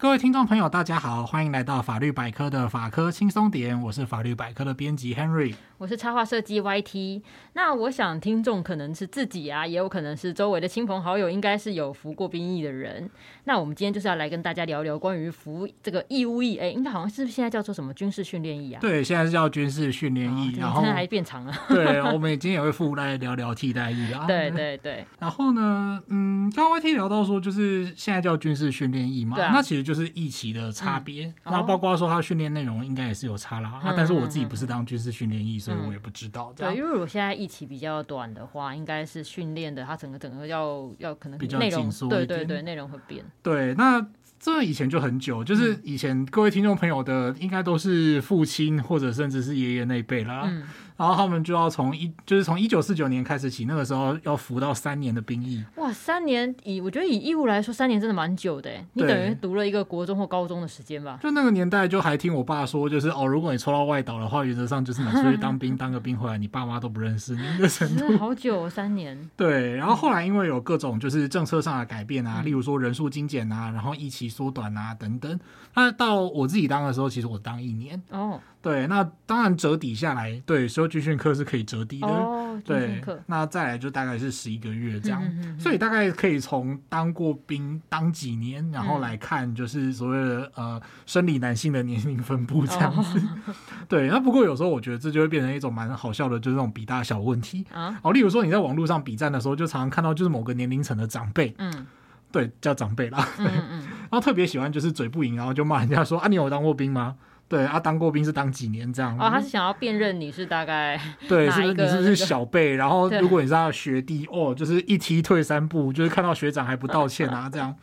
各位听众朋友，大家好，欢迎来到法律百科的法科轻松点，我是法律百科的编辑 Henry，我是插画设计 YT。那我想听众可能是自己啊，也有可能是周围的亲朋好友，应该是有服过兵役的人。那我们今天就是要来跟大家聊聊关于服这个义务役，哎，应该好像是现在叫做什么军事训练役啊？对，现在是叫军事训练役，哦、然后还变长了。对，我们今天也会附带聊聊替代役啊。对对对。然后呢，嗯，刚刚 YT 聊到说，就是现在叫军事训练役嘛，啊、那其实就是役期的。差别，嗯、那包括说他训练内容应该也是有差啦。但是我自己不是当军事训练役，嗯、所以我也不知道。对，因为我现在役期比较短的话，应该是训练的，他整个整个要要可能比较紧缩，对对对，内容会变。对，那这以前就很久，就是以前各位听众朋友的，应该都是父亲或者甚至是爷爷那一辈啦。嗯然后他们就要从一，就是从一九四九年开始起，那个时候要服到三年的兵役。哇，三年以我觉得以义务来说，三年真的蛮久的。你等于读了一个国中或高中的时间吧？就那个年代，就还听我爸说，就是哦，如果你抽到外岛的话，原则上就是你出去当兵，当个兵回来，你爸妈都不认识你 的程度。好久，三年。对，然后后来因为有各种就是政策上的改变啊，例如说人数精简啊，然后一期缩短啊等等。那到我自己当的时候，其实我当一年。哦。对，那当然折抵下来，对，所有军训课是可以折抵的。哦，对，那再来就大概是十一个月这样，嗯、哼哼所以大概可以从当过兵当几年，然后来看就是所谓的呃生理男性的年龄分布这样子。哦、对，那不过有时候我觉得这就会变成一种蛮好笑的，就是那种比大小问题啊。哦，例如说你在网络上比战的时候，就常常看到就是某个年龄层的长辈，嗯，对，叫长辈啦，嗯嗯 然后特别喜欢就是嘴不赢，然后就骂人家说啊，你有当过兵吗？对啊，当过兵是当几年这样？哦，他是想要辨认你是大概 对，是不是你是不是小辈？然后如果你是他的学弟，哦，就是一踢退三步，就是看到学长还不道歉啊，这样。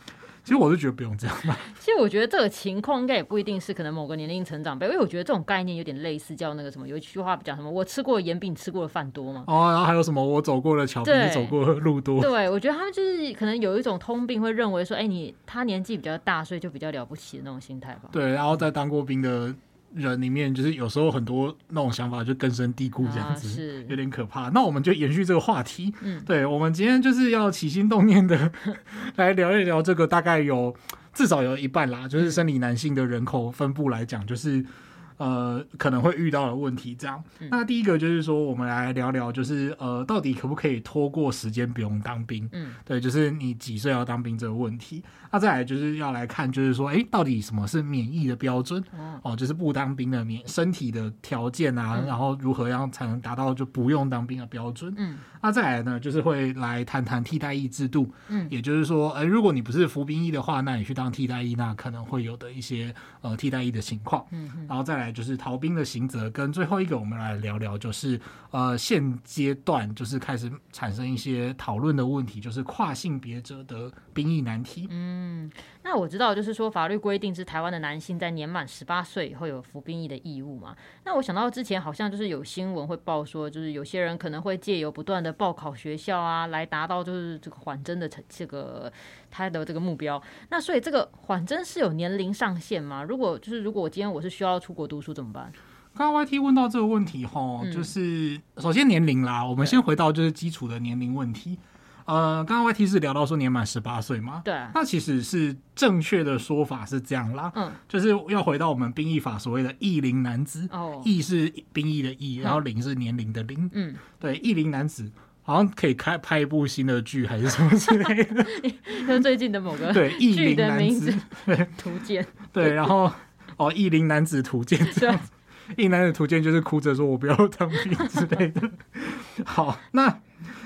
其实我是觉得不用这样。其实我觉得这个情况应该也不一定是可能某个年龄成长辈，因为我觉得这种概念有点类似，叫那个什么，有一句话讲什么，我吃过的盐比你吃过的饭多嘛。哦，然后还有什么，我走过的桥比你走过的路多。对，我觉得他们就是可能有一种通病，会认为说，哎，你他年纪比较大，所以就比较了不起的那种心态吧。对，然后在当过兵的。人里面就是有时候很多那种想法就根深蒂固这样子，啊、是有点可怕。那我们就延续这个话题，嗯，对，我们今天就是要起心动念的 来聊一聊这个，大概有至少有一半啦，就是生理男性的人口分布来讲，就是。呃，可能会遇到的问题，这样。嗯、那第一个就是说，我们来聊聊，就是呃，到底可不可以拖过时间不用当兵？嗯，对，就是你几岁要当兵这个问题。那再来就是要来看，就是说，哎，到底什么是免疫的标准？哦，哦，就是不当兵的免身体的条件啊，嗯、然后如何样才能达到就不用当兵的标准？嗯，那再来呢，就是会来谈谈替代役制度。嗯，也就是说，哎，如果你不是服兵役的话，那你去当替代役，那可能会有的一些呃替代役的情况。嗯，然后再来。就是逃兵的刑责，跟最后一个，我们来聊聊，就是呃，现阶段就是开始产生一些讨论的问题，就是跨性别者的兵役难题。嗯，那我知道，就是说法律规定是台湾的男性在年满十八岁以后有服兵役的义务嘛。那我想到之前好像就是有新闻会报说，就是有些人可能会借由不断的报考学校啊，来达到就是这个缓征的这个他的这个目标。那所以这个缓征是有年龄上限吗？如果就是如果我今天我是需要出国读书怎么办？刚刚 YT 问到这个问题哈，就是首先年龄啦，我们先回到就是基础的年龄问题。呃，刚刚 YT 是聊到说年满十八岁嘛？对。那其实是正确的说法是这样啦，嗯，就是要回到我们兵役法所谓的役龄男子，哦，役是兵役的役，然后龄是年龄的龄，嗯，对，役龄男子好像可以开拍一部新的剧还是什么之类的，跟最近的某个对役龄男子 对图鉴，对，然后哦役龄男子图鉴这样子，役龄男子图鉴就是哭着说我不要当兵之类的。好，那。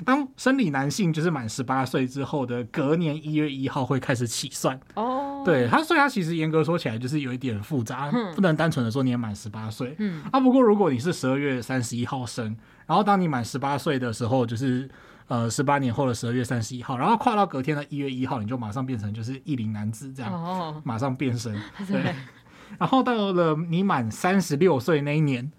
当生理男性就是满十八岁之后的隔年一月一号会开始起算哦，对他，所以他其实严格说起来就是有一点复杂，嗯、不能单纯的说你满十八岁。嗯，啊，不过如果你是十二月三十一号生，然后当你满十八岁的时候，就是呃十八年后的十二月三十一号，然后跨到隔天的一月一号，你就马上变成就是异龄男子这样，哦，马上变身。对，对然后到了你满三十六岁那一年。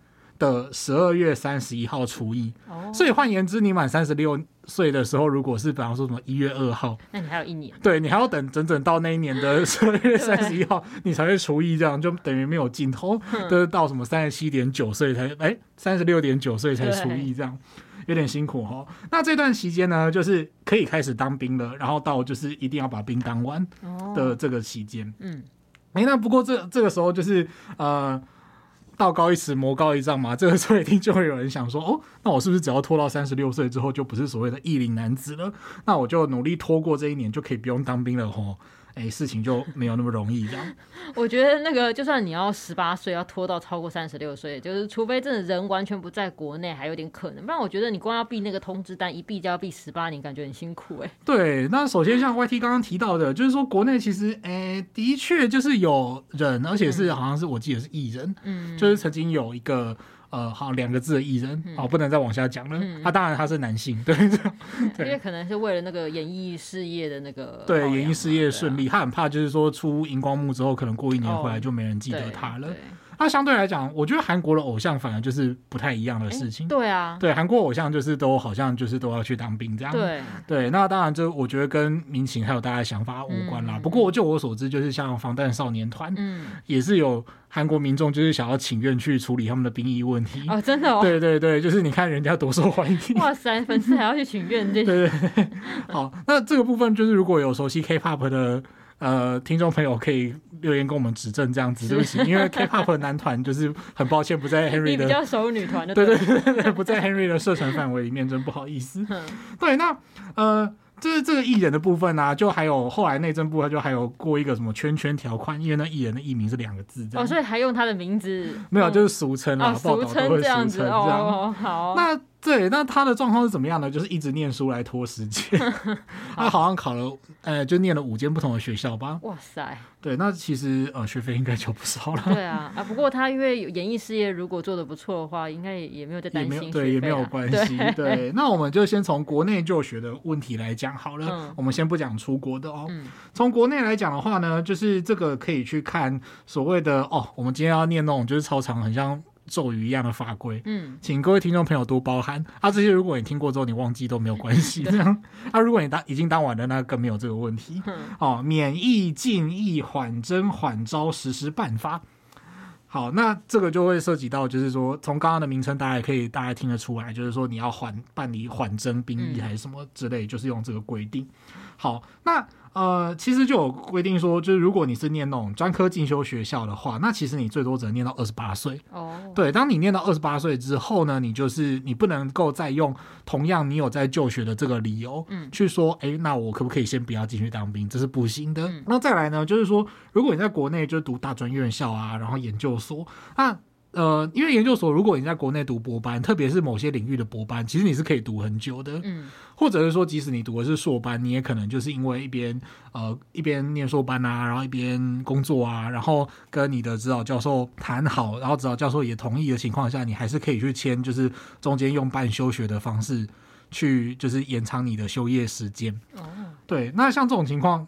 的十二月三十一号除以，哦、所以换言之，你满三十六岁的时候，如果是比方说什么一月二号，那你还有一年，对，你还要等整整到那一年的 十二月三十一号，你才会除以，这样就等于没有尽头，都、就是到什么三十七点九岁才哎，三十六点九岁才除以，这样有点辛苦哦。那这段期间呢，就是可以开始当兵了，然后到就是一定要把兵当完的这个期间，哦、嗯。哎，那不过这这个时候就是呃，道高一尺，魔高一丈嘛。这个时候一定就会有人想说，哦，那我是不是只要拖到三十六岁之后，就不是所谓的适龄男子了？那我就努力拖过这一年，就可以不用当兵了吼。哎，事情就没有那么容易这样。我觉得那个，就算你要十八岁，要拖到超过三十六岁，就是除非真的人完全不在国内，还有点可能。不然我觉得你光要避那个通知单，一避就要避十八年，感觉很辛苦哎。对，那首先像 YT 刚刚提到的，就是说国内其实，哎，的确就是有人，而且是好像是我记得是艺人，嗯，就是曾经有一个。呃，好，两个字的艺人，好、嗯，不能再往下讲了。他、当然他是男性，对，对，因为可能是为了那个演艺事业的那个，对，演艺事业顺利，他很怕就是说出荧光幕之后，可能过一年回来就没人记得他了。哦那相对来讲，我觉得韩国的偶像反而就是不太一样的事情。对啊，对，韩国偶像就是都好像就是都要去当兵这样。对对，那当然就我觉得跟民情还有大家的想法无关啦。不过就我所知，就是像防弹少年团，嗯，也是有韩国民众就是想要请愿去处理他们的兵役问题。哦，真的哦。对对对，就是你看人家多受欢迎。哇塞，粉丝还要去请愿，对对对。好，那这个部分就是如果有熟悉 K-pop 的。呃，听众朋友可以留言跟我们指正这样子，对不起，因为 K-pop 的男团就是很抱歉不在 Henry 的，比较熟女团的，对对对对，不在 Henry 的射程范围里面，真不好意思。对，那呃。就是这个艺人的部分呢、啊，就还有后来内政部，他就还有过一个什么圈圈条款，因为那艺人的艺名是两个字，这样。哦，所以还用他的名字？没有，就是俗称啊，报道都会俗称这样子。哦，好。那对，那他的状况是怎么样呢？就是一直念书来拖时间。他好像考了，呃，就念了五间不同的学校吧。哇塞。对，那其实呃学费应该就不少了。对啊，啊不过他因为演艺事业如果做的不错的话，应该也也没有在担心、啊、对，也没有关系。对，对，那我们就先从国内就学的问题来讲好了。嗯、我们先不讲出国的哦。从、嗯、国内来讲的话呢，就是这个可以去看所谓的哦，我们今天要念那种就是超长，很像。咒语一样的法规，嗯，请各位听众朋友多包涵啊。这些如果你听过之后你忘记都没有关系，这样啊。如果你当已经当完了，那更没有这个问题。哦，免疫禁疫缓征缓招实施办法。好，那这个就会涉及到，就是说从刚刚的名称，大家也可以大概听得出来，就是说你要缓办理缓征兵役还是什么之类，就是用这个规定。好，那。呃，其实就有规定说，就是如果你是念那种专科进修学校的话，那其实你最多只能念到二十八岁。哦，对，当你念到二十八岁之后呢，你就是你不能够再用同样你有在就学的这个理由，嗯，去说，哎，那我可不可以先不要进去当兵？这是不行的。嗯。那再来呢，就是说，如果你在国内就读大专院校啊，然后研究所，那。呃，因为研究所，如果你在国内读博班，特别是某些领域的博班，其实你是可以读很久的。嗯，或者是说，即使你读的是硕班，你也可能就是因为一边呃一边念硕班啊，然后一边工作啊，然后跟你的指导教授谈好，然后指导教授也同意的情况下，你还是可以去签，就是中间用半休学的方式去，就是延长你的休业时间。哦，对，那像这种情况。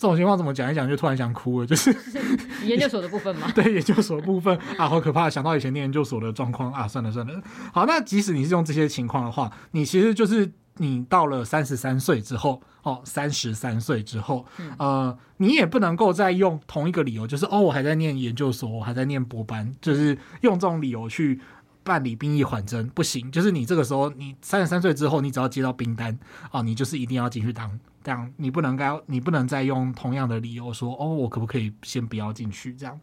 这种情况怎么讲一讲就突然想哭了，就是 研究所的部分嘛。对，研究所的部分啊，好可怕！想到以前念研究所的状况啊，算了算了。好，那即使你是用这些情况的话，你其实就是你到了三十三岁之后，哦，三十三岁之后，呃，你也不能够再用同一个理由，就是哦，我还在念研究所，我还在念博班，就是用这种理由去办理兵役缓征，不行。就是你这个时候，你三十三岁之后，你只要接到兵单啊，你就是一定要进去当。这样你不能该，你不能再用同样的理由说哦，我可不可以先不要进去？这样，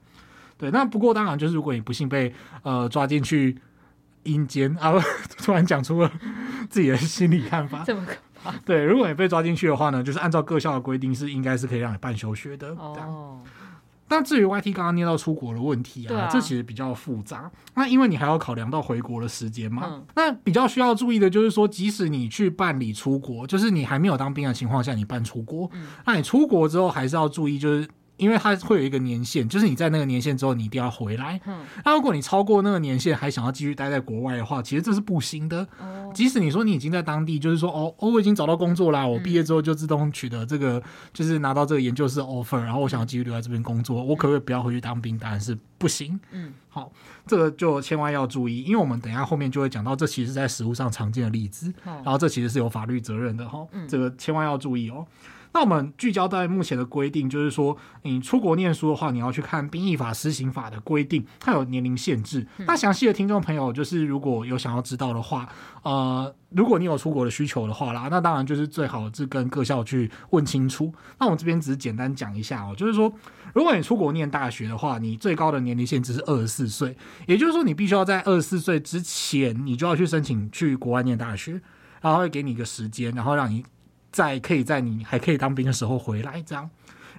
对。那不过当然就是，如果你不幸被呃抓进去阴间 啊，突然讲出了自己的心理看法，这么可怕？对，如果你被抓进去的话呢，就是按照各校的规定是应该是可以让你办休学的。哦。这样但至于 YT 刚刚念到出国的问题啊，啊，这其实比较复杂。那因为你还要考量到回国的时间嘛，嗯，那比较需要注意的就是说，即使你去办理出国，就是你还没有当兵的情况下，你办出国，嗯，那你出国之后还是要注意，就是。因为它会有一个年限，就是你在那个年限之后，你一定要回来。嗯，那如果你超过那个年限还想要继续待在国外的话，其实这是不行的。哦，即使你说你已经在当地，就是说哦，我已经找到工作啦，我毕业之后就自动取得这个，就是拿到这个研究室 offer，然后我想要继续留在这边工作，我可不可以不要回去当兵？当然是不行。嗯，好，这个就千万要注意，因为我们等一下后面就会讲到，这其实是在实务上常见的例子，然后这其实是有法律责任的哈。嗯，这个千万要注意哦。那我们聚焦在目前的规定，就是说你出国念书的话，你要去看兵役法施行法的规定，它有年龄限制。嗯、那详细的听众朋友，就是如果有想要知道的话，呃，如果你有出国的需求的话啦，那当然就是最好是跟各校去问清楚。那我们这边只是简单讲一下哦，就是说，如果你出国念大学的话，你最高的年龄限制是二十四岁，也就是说，你必须要在二十四岁之前，你就要去申请去国外念大学，然后会给你一个时间，然后让你在可以在你还可以当兵的时候回来，这样。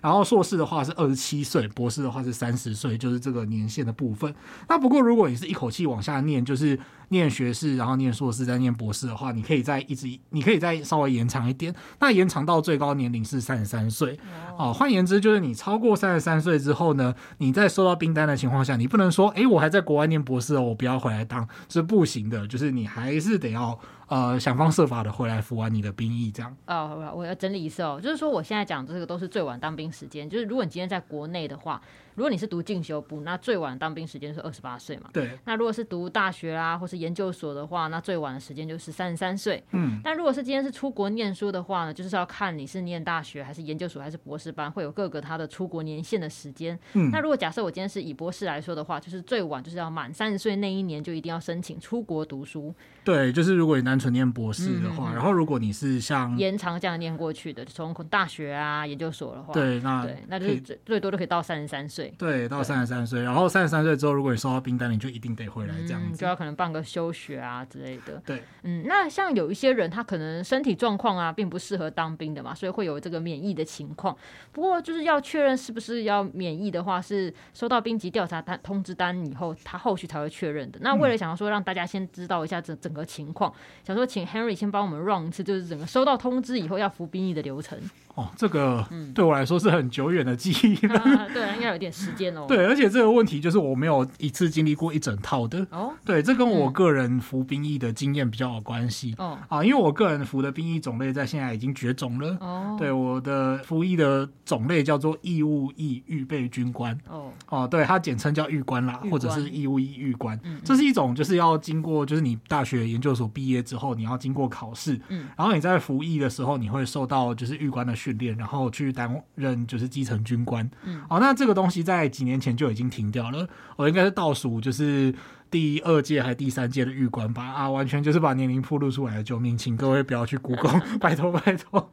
然后硕士的话是二十七岁，博士的话是三十岁，就是这个年限的部分。那不过如果你是一口气往下念，就是念学士，然后念硕士，再念博士的话，你可以再一直，你可以再稍微延长一点。那延长到最高年龄是三十三岁。哦，换言之，就是你超过三十三岁之后呢，你在收到兵单的情况下，你不能说，哎，我还在国外念博士哦，我不要回来当，是不行的。就是你还是得要。呃，想方设法的回来服完你的兵役，这样。哦，我要整理一次哦，就是说我现在讲的这个都是最晚当兵时间，就是如果你今天在国内的话。如果你是读进修部，那最晚当兵时间是二十八岁嘛？对。那如果是读大学啊，或是研究所的话，那最晚的时间就是三十三岁。嗯。但如果是今天是出国念书的话呢，就是要看你是念大学还是研究所还是博士班，会有各个他的出国年限的时间。嗯。那如果假设我今天是以博士来说的话，就是最晚就是要满三十岁那一年就一定要申请出国读书。对，就是如果你单纯念博士的话，嗯、然后如果你是像延长这样念过去的，从大学啊研究所的话，对，那对，那就是最最多都可以到三十三岁。对，到三十。三岁，然后三十三岁之后，如果你收到兵单，你就一定得回来，这样子、嗯、就要可能办个休学啊之类的。对，嗯，那像有一些人，他可能身体状况啊，并不适合当兵的嘛，所以会有这个免疫的情况。不过就是要确认是不是要免疫的话，是收到兵籍调查单通知单以后，他后续才会确认的。那为了想要说让大家先知道一下整整个情况，想说请 Henry 先帮我们 run 一次，就是整个收到通知以后要服兵役的流程。哦，这个对我来说是很久远的记忆了、嗯啊。对，应该有点时间哦。对，而且这个问题就是我没有一次经历过一整套的。哦，对，这跟我个人服兵役的经验比较有关系。哦，啊，因为我个人服的兵役种类在现在已经绝种了。哦，对，我的服役的种类叫做义务役预备军官。哦，哦，对，它简称叫预官啦，官或者是义务役预官。这是一种就是要经过，就是你大学研究所毕业之后，你要经过考试。嗯，然后你在服役的时候，你会受到就是预官的训练，然后去。担任就是基层军官，嗯，好，那这个东西在几年前就已经停掉了。我应该是倒数，就是第二届还是第三届的预官吧？啊，完全就是把年龄铺露出来的，救命！请各位不要去 Google，拜托拜托。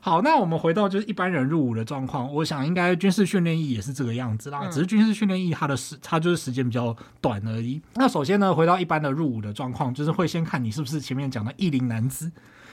好，那我们回到就是一般人入伍的状况，我想应该军事训练役也是这个样子啦，嗯、只是军事训练役它的时它就是时间比较短而已。那首先呢，回到一般的入伍的状况，就是会先看你是不是前面讲的役龄男子。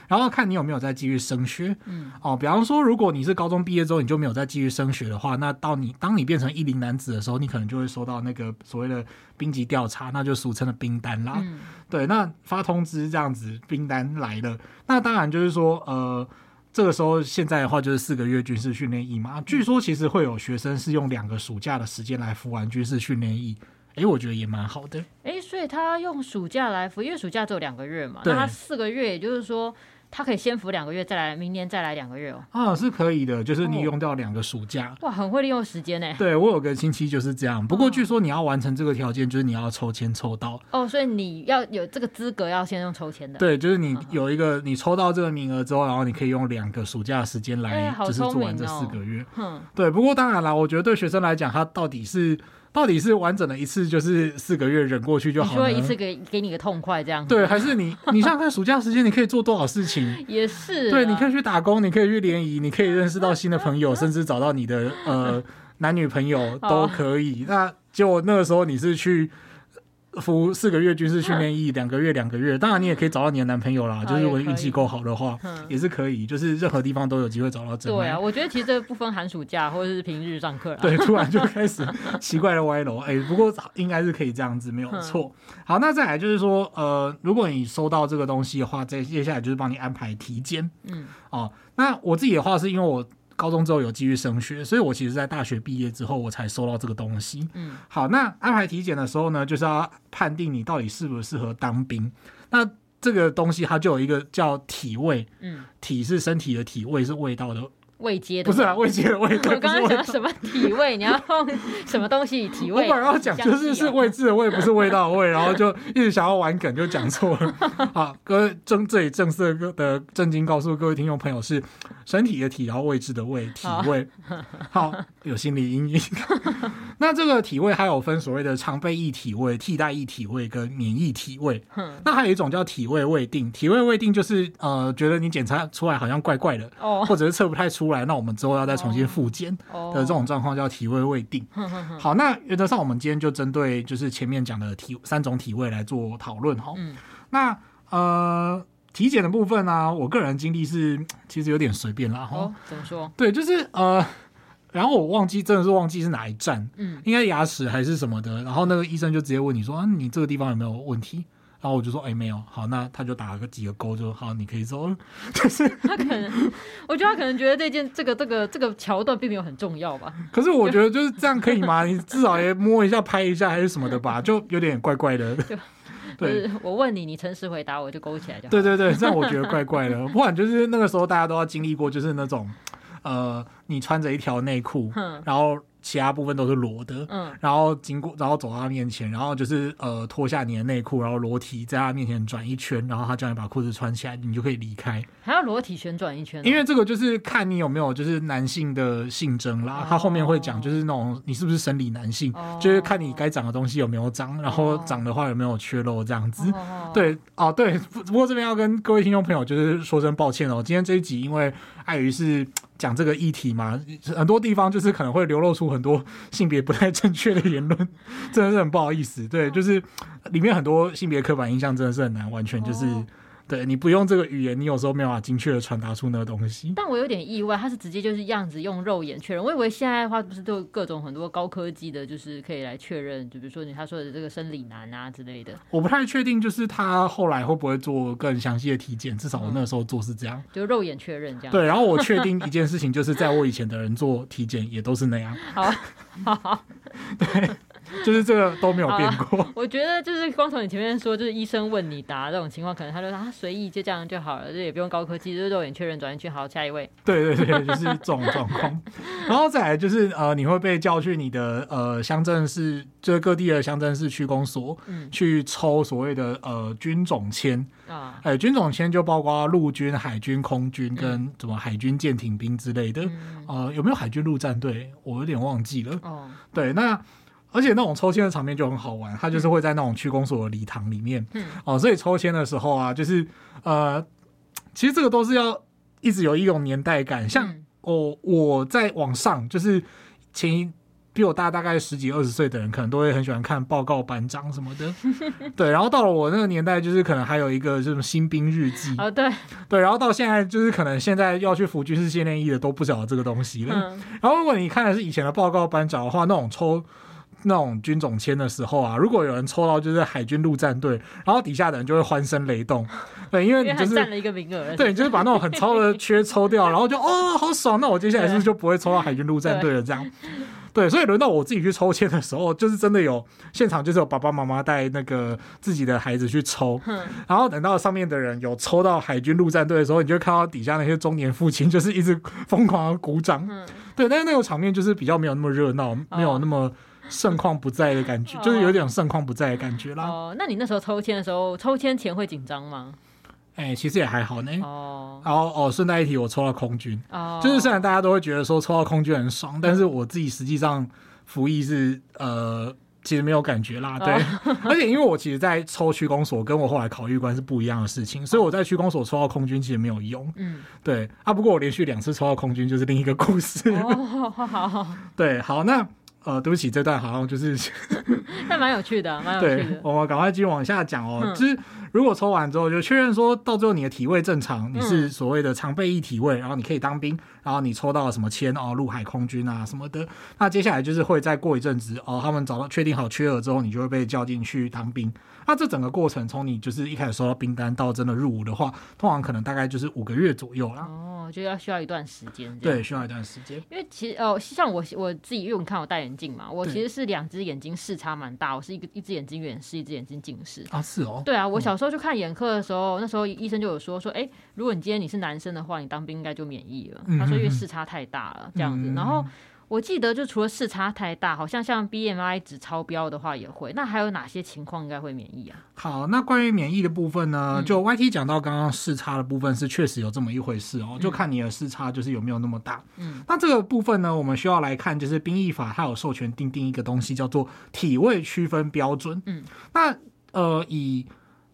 然后看你有没有再继续升学，嗯，哦，比方说，如果你是高中毕业之后你就没有再继续升学的话，那到你当你变成一龄男子的时候，你可能就会收到那个所谓的兵籍调查，那就俗称的兵单啦。嗯、对，那发通知这样子，兵单来了，那当然就是说，呃，这个时候现在的话就是四个月军事训练役嘛。据说其实会有学生是用两个暑假的时间来服完军事训练役，哎，我觉得也蛮好的。哎，所以他用暑假来服，因为暑假只有两个月嘛，那他四个月，也就是说。他可以先服两个月，再来明年再来两个月哦。啊，是可以的，就是你用掉两个暑假。哇，很会利用时间呢。对，我有个亲戚就是这样，不过据说你要完成这个条件，就是你要抽签抽到。哦，所以你要有这个资格，要先用抽签的。对，就是你有一个，你抽到这个名额之后，然后你可以用两个暑假的时间来，就是做完这四个月。嗯，对。不过当然啦，我觉得对学生来讲，他到底是。到底是完整的一次，就是四个月忍过去就好了。你说一次给给你个痛快这样子。对，还是你 你想想看，暑假时间你可以做多少事情？也是。对，你可以去打工，你可以去联谊，你可以认识到新的朋友，甚至找到你的呃男女朋友都可以。那就那个时候你是去。服四个月军事训练役，两个月两个月，当然你也可以找到你的男朋友啦。就是如果运气够好的话，也是可以，就是任何地方都有机会找到真爱。对啊，我觉得其实这不分寒暑假或者是平日上课。对，突然就开始 奇怪的歪楼，哎，不过应该是可以这样子，没有错。好，那再来就是说，呃，如果你收到这个东西的话，再接下来就是帮你安排体检。嗯，哦，那我自己的话是因为我。高中之后有继续升学，所以我其实，在大学毕业之后，我才收到这个东西。嗯，好，那安排体检的时候呢，就是要判定你到底适不适合当兵。那这个东西它就有一个叫体味，嗯，体是身体的体，味是味道的位阶的不是啊，位阶的位。我刚刚讲什么体位？你要用什么东西体位？我本来要讲就是是位置的位，不是味道的味，然后就一直想要玩梗，就讲错了。好，各位正这里正式的正经告诉各位听众朋友是身体的体，然后位置的位，体位。好，有心理阴影。那这个体位还有分所谓的常备役体位、替代役体位跟免疫体位。那还有一种叫体位未定，体位未定就是呃，觉得你检查出来好像怪怪的，或者是测不太出来，那我们之后要再重新复检的这种状况叫体位未定。好，那原则上我们今天就针对就是前面讲的体三种体位来做讨论哈。那呃，体检的部分呢、啊，我个人经历是其实有点随便啦哈、哦。怎么说？对，就是呃，然后我忘记真的是忘记是哪一站，嗯，应该牙齿还是什么的，然后那个医生就直接问你说啊，你这个地方有没有问题？然后我就说，哎，没有。好，那他就打了个几个勾，就好，你可以走了。就是他可能，我觉得他可能觉得这件这个这个这个桥段并没有很重要吧。可是我觉得就是这样可以吗？你至少也摸一下、拍一下还是什么的吧，就有点怪怪的。对，我问你，你诚实回答，我就勾起来就好。对对对，这样我觉得 怪怪的。不然就是那个时候大家都要经历过，就是那种，呃，你穿着一条内裤，然后。其他部分都是裸的，嗯，然后经过，然后走到他面前，然后就是呃脱下你的内裤，然后裸体在他面前转一圈，然后他叫你把裤子穿起来，你就可以离开。还要裸体旋转一圈？因为这个就是看你有没有就是男性的性征啦，哦、他后面会讲就是那种你是不是生理男性，哦、就是看你该长的东西有没有长，然后长的话有没有缺漏这样子。哦、对，哦对，不过这边要跟各位听众朋友就是说声抱歉哦，今天这一集因为碍于是。讲这个议题嘛，很多地方就是可能会流露出很多性别不太正确的言论，真的是很不好意思。对，就是里面很多性别刻板印象真的是很难完全就是。对，你不用这个语言，你有时候没有办法精确的传达出那个东西。但我有点意外，他是直接就是样子用肉眼确认。我以为现在的话不是都有各种很多高科技的，就是可以来确认，就比如说你他说的这个生理男啊之类的。我不太确定，就是他后来会不会做更详细的体检？至少我那时候做是这样，嗯、就肉眼确认这样。对，然后我确定 一件事情，就是在我以前的人做体检也都是那样。好，好，对。就是这个都没有变过。我觉得就是光从你前面说，就是医生问你答这种情况，可能他就说他随意就这样就好了，就也不用高科技，就是肉眼确认转进去。好，下一位。对对对，就是这种状况。然后再来就是呃，你会被叫去你的呃乡镇市，就是各地的乡镇市区公所，嗯，去抽所谓的呃军种签啊。哎，军种签就包括陆军、海军、空军跟什么海军舰艇兵之类的。嗯、呃，有没有海军陆战队？我有点忘记了。哦，对，那。而且那种抽签的场面就很好玩，他就是会在那种区公所的礼堂里面，嗯，哦，所以抽签的时候啊，就是呃，其实这个都是要一直有一种年代感。像我我在网上，就是前一比我大大概十几二十岁的人，可能都会很喜欢看报告班长什么的，对。然后到了我那个年代，就是可能还有一个这种新兵日记，哦，对对。然后到现在，就是可能现在要去服军事训练役的都不晓得这个东西了。嗯、然后如果你看的是以前的报告班长的话，那种抽。那种军种签的时候啊，如果有人抽到就是海军陆战队，然后底下的人就会欢声雷动，对，因为你就是占了一个名额，对，你就是把那种很超的缺抽掉，然后就哦好爽，那我接下来是不是就不会抽到海军陆战队了？这样，对，所以轮到我自己去抽签的时候，就是真的有现场就是有爸爸妈妈带那个自己的孩子去抽，然后等到上面的人有抽到海军陆战队的时候，你就会看到底下那些中年父亲就是一直疯狂的鼓掌，对，但是那个场面就是比较没有那么热闹，没有那么。盛况不在的感觉，就是有点盛况不在的感觉啦。哦，那你那时候抽签的时候，抽签前会紧张吗？哎、欸，其实也还好呢。哦，然后哦，顺带一提，我抽到空军。哦，就是虽然大家都会觉得说抽到空军很爽，但是我自己实际上服役是呃，其实没有感觉啦。对，哦、而且因为我其实，在抽区公所跟我后来考预官是不一样的事情，所以我在区公所抽到空军其实没有用。嗯，对啊，不过我连续两次抽到空军就是另一个故事。哦，好好好。对，好那。呃，对不起，这段好像就是，但蛮有趣的，蛮有趣的。我们赶快继续往下讲哦。嗯、就是如果抽完之后就确认说到最后你的体位正常，你是所谓的常备役体位，然后你可以当兵，然后你抽到了什么签哦，陆海空军啊什么的，那接下来就是会再过一阵子哦，他们找到确定好缺额之后，你就会被叫进去当兵。那这整个过程从你就是一开始收到兵单到真的入伍的话，通常可能大概就是五个月左右啦。哦。哦，就要需要一段时间。对，需要一段时间。因为其实哦，像我我自己，因为你看我戴眼镜嘛，我其实是两只眼睛视差蛮大，我是一个一只眼睛远视，一只眼睛近视啊，是哦。对啊，我小时候去看眼科的时候，嗯、那时候医生就有说说，哎，如果你今天你是男生的话，你当兵应该就免疫了。他说因为视差太大了，这样子，然后。我记得就除了视差太大，好像像 BMI 值超标的话也会。那还有哪些情况应该会免疫啊？好，那关于免疫的部分呢？嗯、就 YT 讲到刚刚视差的部分是确实有这么一回事哦，就看你的视差就是有没有那么大。嗯，那这个部分呢，我们需要来看就是兵役法它有授权定定一个东西叫做体位区分标准。嗯，那呃以。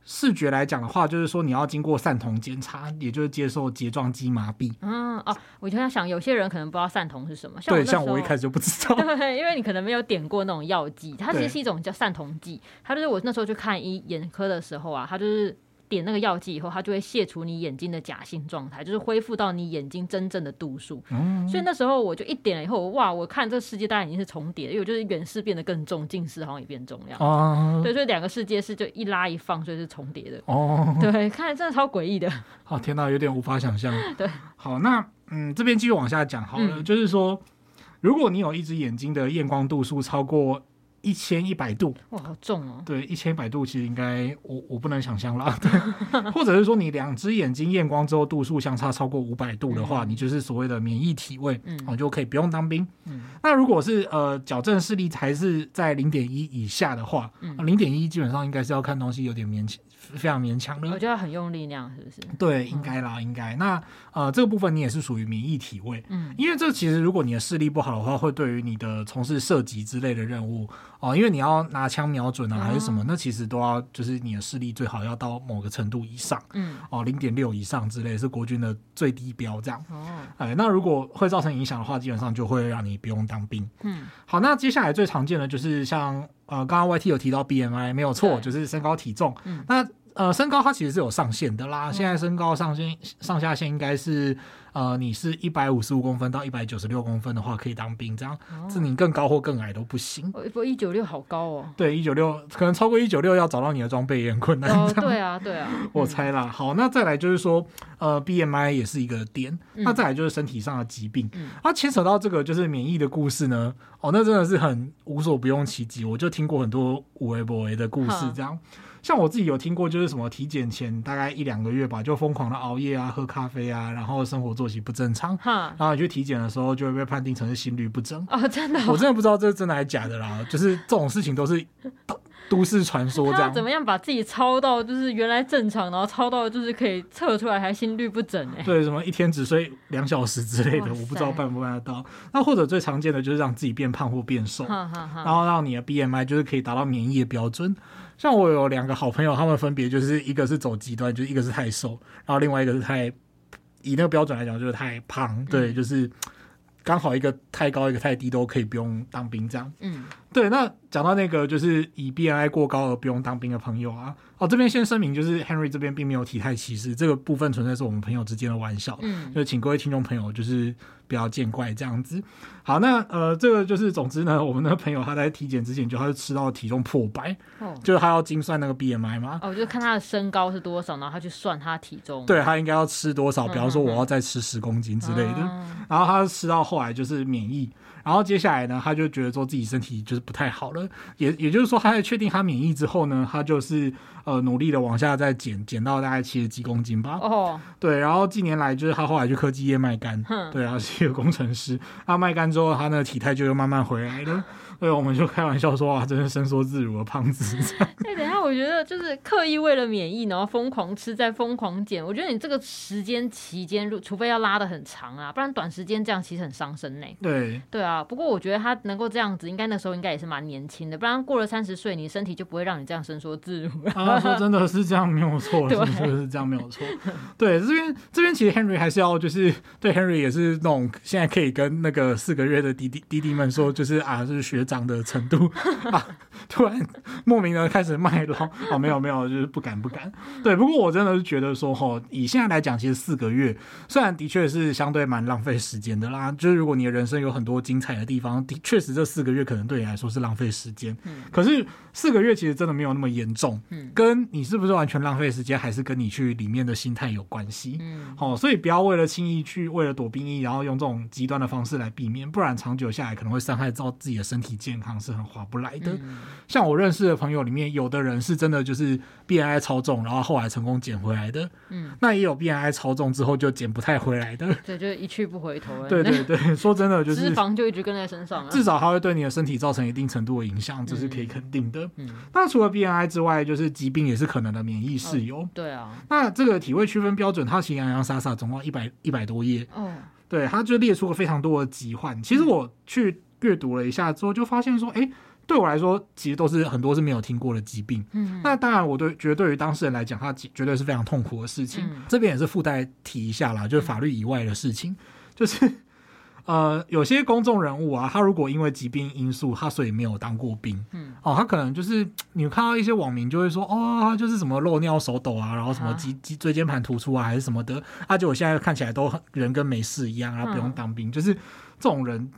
视觉来讲的话，就是说你要经过散瞳检查，也就是接受睫状肌麻痹。嗯哦，我就在想，有些人可能不知道散瞳是什么。对，像我一开始就不知道。对，因为你可能没有点过那种药剂，它其实是一种叫散瞳剂。它就是我那时候去看医眼科的时候啊，它就是。点那个药剂以后，它就会卸除你眼睛的假性状态，就是恢复到你眼睛真正的度数。嗯，所以那时候我就一点了以后，哇，我看这个世界大概已经是重叠，因为我就是远视变得更重，近视好像也变重要。哦，对，所以两个世界是就一拉一放，所以是重叠的。哦，对，看来真的超诡异的。好，天哪，有点无法想象。对，好，那嗯，这边继续往下讲好了，嗯、就是说，如果你有一只眼睛的验光度数超过。一千一百度，哇，好重哦！对，一千一百度其实应该我我不能想象啦。对，或者是说你两只眼睛验光之后度数相差超过五百度的话，嗯、你就是所谓的免疫体位，嗯，哦，就可以不用当兵。嗯，那如果是呃矫正视力还是在零点一以下的话，零点一基本上应该是要看东西有点勉强。非常勉强的，我觉得很用力那样，是不是？对，应该啦，应该。那呃，这个部分你也是属于免疫体位，嗯，因为这其实如果你的视力不好的话，会对于你的从事射击之类的任务哦、呃，因为你要拿枪瞄准啊，还是什么，哦、那其实都要就是你的视力最好要到某个程度以上，嗯，哦、呃，零点六以上之类是国军的最低标这样。哦，哎、呃，那如果会造成影响的话，基本上就会让你不用当兵。嗯，好，那接下来最常见的就是像呃，刚刚 YT 有提到 BMI 没有错，就是身高体重，嗯，那。呃，身高它其实是有上限的啦。现在身高上限上下限应该是，呃，你是一百五十五公分到一百九十六公分的话，可以当兵，这样。是你更高或更矮都不行。不，一九六好高哦。对，一九六可能超过一九六，要找到你的装备也很困难。哦，对啊，对啊。我猜啦。好，那再来就是说，呃，BMI 也是一个点。那再来就是身体上的疾病。嗯。啊，牵扯到这个就是免疫的故事呢。哦，那真的是很无所不用其极。我就听过很多有的没的的故事，这样。像我自己有听过，就是什么体检前大概一两个月吧，就疯狂的熬夜啊，喝咖啡啊，然后生活作息不正常，哈然后你去体检的时候就会被判定成是心律不整。哦，真的、哦？我真的不知道这是真的还是假的啦。就是这种事情都是都，市传说这样。怎么样把自己操到就是原来正常，然后操到就是可以测出来还心率不整？哎，对，什么一天只睡两小时之类的，我不知道办不办得到。那或者最常见的就是让自己变胖或变瘦，哈哈哈然后让你的 BMI 就是可以达到免疫的标准。像我有两个好朋友，他们分别就是一个是走极端，就是一个是太瘦，然后另外一个是太以那个标准来讲就是太胖，对，就是刚好一个太高，一个太低都可以不用当兵这样。嗯，对。那讲到那个就是以 BMI 过高而不用当兵的朋友啊。哦，这边先声明，就是 Henry 这边并没有体态歧视，这个部分纯粹是我们朋友之间的玩笑，嗯，就请各位听众朋友就是不要见怪这样子。好，那呃，这个就是总之呢，我们的朋友他在体检之前就他就吃到体重破百，哦，就是他要精算那个 BMI 嘛，哦，就看他的身高是多少，然后他去算他体重，对，他应该要吃多少，比方说我要再吃十公斤之类的，嗯、然后他吃到后来就是免疫。然后接下来呢，他就觉得说自己身体就是不太好了，也也就是说，他在确定他免疫之后呢，他就是呃努力的往下再减，减到大概七十几公斤吧。哦，对，然后近年来就是他后来去科技业卖肝，哼对啊，是一个工程师。他卖干之后，他那个体态就又慢慢回来了。对，我们就开玩笑说啊，真是伸缩自如的胖子。哎，等一下，我觉得就是刻意为了免疫，然后疯狂吃，再疯狂减。我觉得你这个时间期间，除非要拉的很长啊，不然短时间这样其实很伤身呢。对，对啊。不过我觉得他能够这样子，应该那时候应该也是蛮年轻的，不然过了三十岁，你身体就不会让你这样伸缩自如了。啊，说真的是这样没有错，对是是这样没有错。对，这边这边其实 Henry 还是要就是对 Henry 也是那种现在可以跟那个四个月的弟弟弟弟们说，就是啊，就是学长的程度 啊，突然莫名的开始卖了 啊，没有没有，就是不敢不敢。对，不过我真的是觉得说，吼，以现在来讲，其实四个月虽然的确是相对蛮浪费时间的啦。就是如果你的人生有很多精彩的地方，的确实这四个月可能对你来说是浪费时间。嗯。可是四个月其实真的没有那么严重。嗯。跟你是不是完全浪费时间，还是跟你去里面的心态有关系。嗯。好，所以不要为了轻易去为了躲兵役，然后用这种极端的方式来避免，不然长久下来可能会伤害到自己的身体健康，是很划不来的。嗯。像我认识的朋友里面，有的人是真的就是 BMI 超重，然后后来成功减回来的。嗯，那也有 BMI 超重之后就减不太回来的。对，就一去不回头。对对对，说真的就是脂肪就一直跟在身上了。至少它会对你的身体造成一定程度的影响，这是可以肯定的。嗯，那除了 BMI 之外，就是疾病也是可能的免疫事由。对啊，那这个体位区分标准，它其实洋洋洒洒总共一百一百多页。哦，对，它就列出了非常多的疾患。其实我去阅读了一下之后，就发现说，哎。对我来说，其实都是很多是没有听过的疾病。嗯，那当然，我对觉得对于当事人来讲，他绝对是非常痛苦的事情。嗯、这边也是附带提一下啦，就是法律以外的事情，嗯、就是呃，有些公众人物啊，他如果因为疾病因素，他所以没有当过兵，嗯，哦，他可能就是你看到一些网民就会说，哦，他就是什么漏尿、手抖啊，然后什么脊脊椎间盘突出啊，还是什么的，而且我现在看起来都人跟没事一样啊，不用当兵，嗯、就是这种人。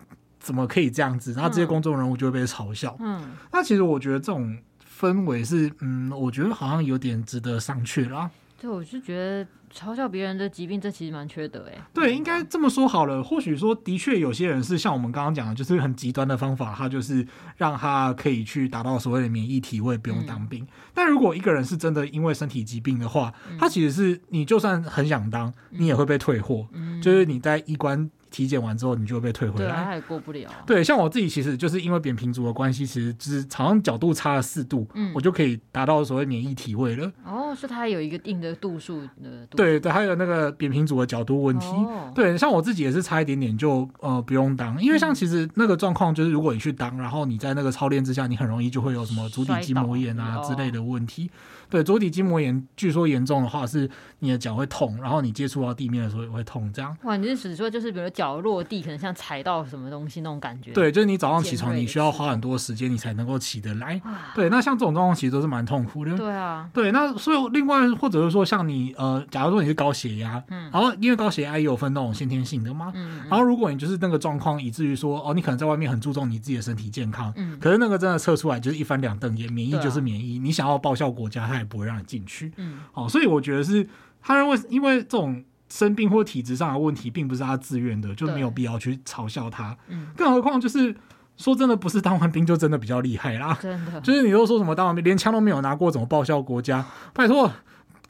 怎么可以这样子？然后这些公众人物就会被嘲笑。嗯，那其实我觉得这种氛围是，嗯，我觉得好像有点值得商榷啦。对，我是觉得嘲笑别人的疾病，这其实蛮缺德哎。对，应该这么说好了。或许说，的确有些人是像我们刚刚讲的，就是很极端的方法，他就是让他可以去达到所谓的免疫体位，不用当兵。嗯、但如果一个人是真的因为身体疾病的话，嗯、他其实是你就算很想当，你也会被退货。嗯，就是你在医官。体检完之后，你就会被退回来。对，他也过不了。对，像我自己，其实就是因为扁平足的关系，其实就是好像角度差了四度，嗯，我就可以达到所谓免疫体位了。哦，是它有一个定的度数的。对对，还有那个扁平足的角度问题。哦、对，像我自己也是差一点点就呃不用当，因为像其实那个状况就是，如果你去当，然后你在那个操练之下，你很容易就会有什么足底筋膜炎啊之类的问题。对，足底筋膜炎，据说严重的话是你的脚会痛，然后你接触到地面的时候也会痛，这样。哇，你是指说就是比如脚落地，可能像踩到什么东西那种感觉？对，就是你早上起床，你需要花很多时间，你才能够起得来。哇对，那像这种状况其实都是蛮痛苦的。对啊。对，那所以另外或者是说像你呃，假如说你是高血压，嗯，然后因为高血压也有分那种先天性的嘛，嗯，然后如果你就是那个状况，以至于说哦，你可能在外面很注重你自己的身体健康，嗯，可是那个真的测出来就是一翻两瞪眼，免疫就是免疫，啊、你想要报效国家，他也不会让你进去。嗯，好，所以我觉得是他认为，因为这种生病或体质上的问题，并不是他自愿的，就没有必要去嘲笑他。嗯，更何况就是说真的，不是当完兵就真的比较厉害啦。真的，就是你都说什么当完兵连枪都没有拿过，怎么报效国家？拜托。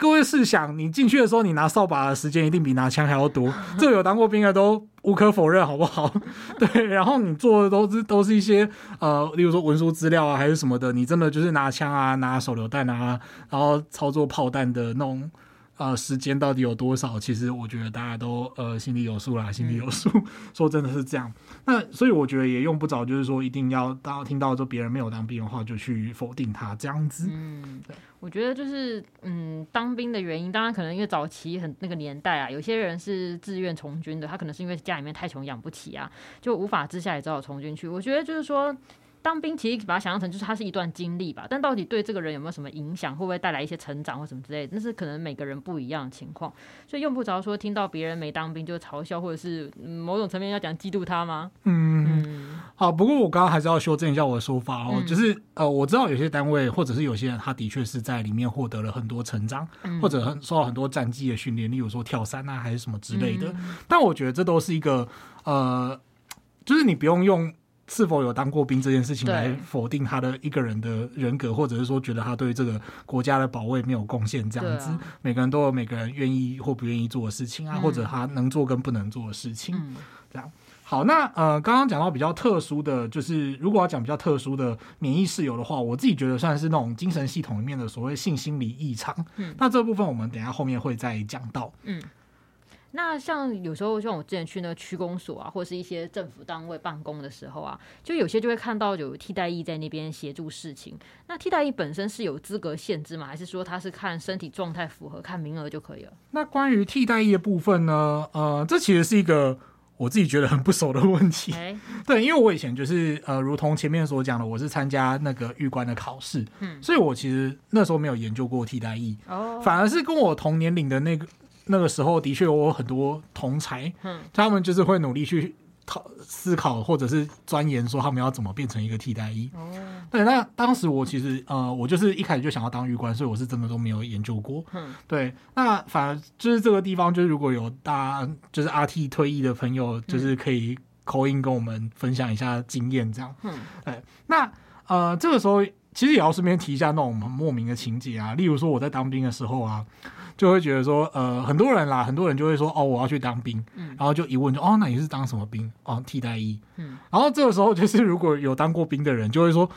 各位试想，你进去的时候，你拿扫把的时间一定比拿枪还要多。这有当过兵的都无可否认，好不好？对，然后你做的都是都是一些呃，例如说文书资料啊，还是什么的，你真的就是拿枪啊，拿手榴弹啊，然后操作炮弹的那种。呃，时间到底有多少？其实我觉得大家都呃心里有数啦，心里有数。嗯、说真的是这样，那所以我觉得也用不着，就是说一定要当听到说别人没有当兵的话，就去否定他这样子。嗯，对，我觉得就是嗯，当兵的原因，当然可能因为早期很那个年代啊，有些人是自愿从军的，他可能是因为家里面太穷养不起啊，就无法之下也只好从军去。我觉得就是说。当兵其实把它想象成就是它是一段经历吧，但到底对这个人有没有什么影响，会不会带来一些成长或什么之类的，那是可能每个人不一样的情况，所以用不着说听到别人没当兵就嘲笑，或者是某种层面要讲嫉妒他吗？嗯，嗯好，不过我刚刚还是要修正一下我的说法哦，嗯、就是呃，我知道有些单位或者是有些人，他的确是在里面获得了很多成长，嗯、或者很受到很多战绩的训练，例如说跳伞啊还是什么之类的，嗯、但我觉得这都是一个呃，就是你不用用。是否有当过兵这件事情来否定他的一个人的人格，或者是说觉得他对这个国家的保卫没有贡献这样子？每个人都有每个人愿意或不愿意做的事情啊，或者他能做跟不能做的事情。这样好，那呃，刚刚讲到比较特殊的就是，如果要讲比较特殊的免疫室友的话，我自己觉得算是那种精神系统里面的所谓性心理异常。嗯，那这部分我们等一下后面会再讲到。嗯。那像有时候像我之前去那个区公所啊，或是一些政府单位办公的时候啊，就有些就会看到有替代役在那边协助事情。那替代役本身是有资格限制吗？还是说他是看身体状态符合，看名额就可以了？那关于替代役的部分呢？呃，这其实是一个我自己觉得很不熟的问题。欸、对，因为我以前就是呃，如同前面所讲的，我是参加那个预官的考试，嗯，所以我其实那时候没有研究过替代役，哦，反而是跟我同年龄的那个那个时候，的确有很多同才，嗯，他们就是会努力去。考思考或者是钻研，说他们要怎么变成一个替代役。哦，对，那当时我其实呃，我就是一开始就想要当预官，所以我是真的都没有研究过。嗯，对，那反而就是这个地方，就是如果有大家就是 RT 退役的朋友，就是可以 call in 跟我们分享一下经验，这样。嗯，对，那呃，这个时候其实也要顺便提一下那种很莫名的情节啊，例如说我在当兵的时候啊。就会觉得说，呃，很多人啦，很多人就会说，哦，我要去当兵，嗯，然后就一问就，哦，那你是当什么兵？哦，替代役，嗯，然后这个时候就是如果有当过兵的人，就会说，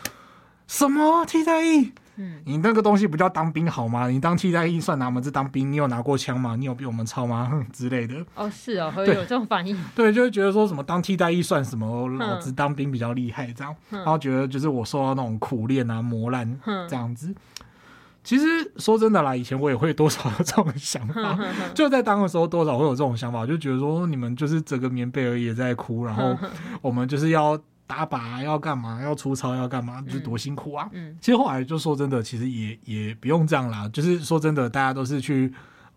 什么替代役？嗯，你那个东西不叫当兵好吗？你当替代役算哪门子当兵？你有拿过枪吗？你有比我们操吗？哼 之类的。哦，是哦，会有这种反应。对，就会觉得说什么当替代役算什么？老子当兵比较厉害，这样，然后觉得就是我受到那种苦练啊、磨难这样子。其实说真的啦，以前我也会多少有这种想法，就在当的时候多少会有这种想法，就觉得说你们就是折个棉被而已也在哭，然后 我们就是要打靶要干嘛，要出操要干嘛，就是多辛苦啊。嗯，其实后来就说真的，其实也也不用这样啦，就是说真的，大家都是去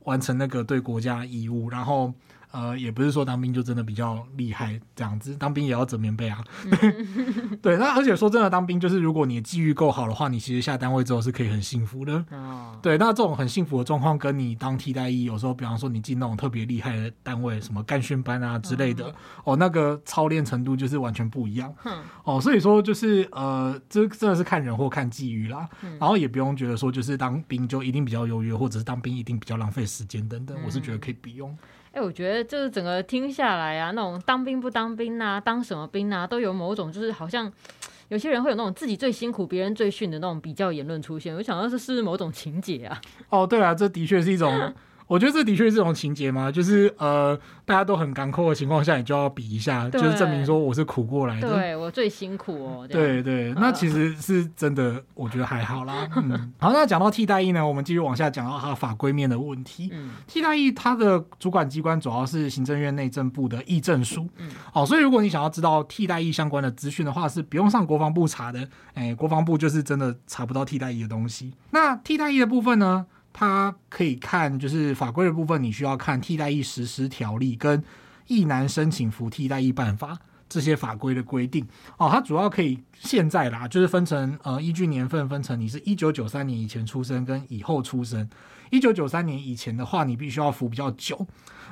完成那个对国家义务，然后。呃，也不是说当兵就真的比较厉害这样子，当兵也要折棉被啊。对，那而且说真的，当兵就是如果你的际遇够好的话，你其实下单位之后是可以很幸福的。哦。对，那这种很幸福的状况，跟你当替代役，有时候比方说你进那种特别厉害的单位，什么干训班啊之类的，哦，那个操练程度就是完全不一样。哦，所以说就是呃，这真的是看人或看际遇啦。然后也不用觉得说就是当兵就一定比较优越，或者是当兵一定比较浪费时间等等，我是觉得可以不用。哎、我觉得就是整个听下来啊，那种当兵不当兵呐，当什么兵呐，都有某种就是好像有些人会有那种自己最辛苦，别人最逊的那种比较言论出现。我想到这是不是某种情节啊？哦，对啊，这的确是一种。我觉得这的确是这种情节嘛，就是呃，大家都很干枯的情况下，你就要比一下，就是证明说我是苦过来的，对我最辛苦哦。对对，那其实是真的，我觉得还好啦。嗯，好，那讲到替代役呢，我们继续往下讲到它法规面的问题。嗯，替代役它的主管机关主要是行政院内政部的议政署。嗯，好，所以如果你想要知道替代役相关的资讯的话，是不用上国防部查的。哎，国防部就是真的查不到替代役的东西。那替代役的部分呢？它可以看，就是法规的部分，你需要看替代役实施条例跟役男申请服替代役办法这些法规的规定哦。它主要可以现在啦，就是分成呃依据年份分成，你是一九九三年以前出生跟以后出生。一九九三年以前的话，你必须要服比较久。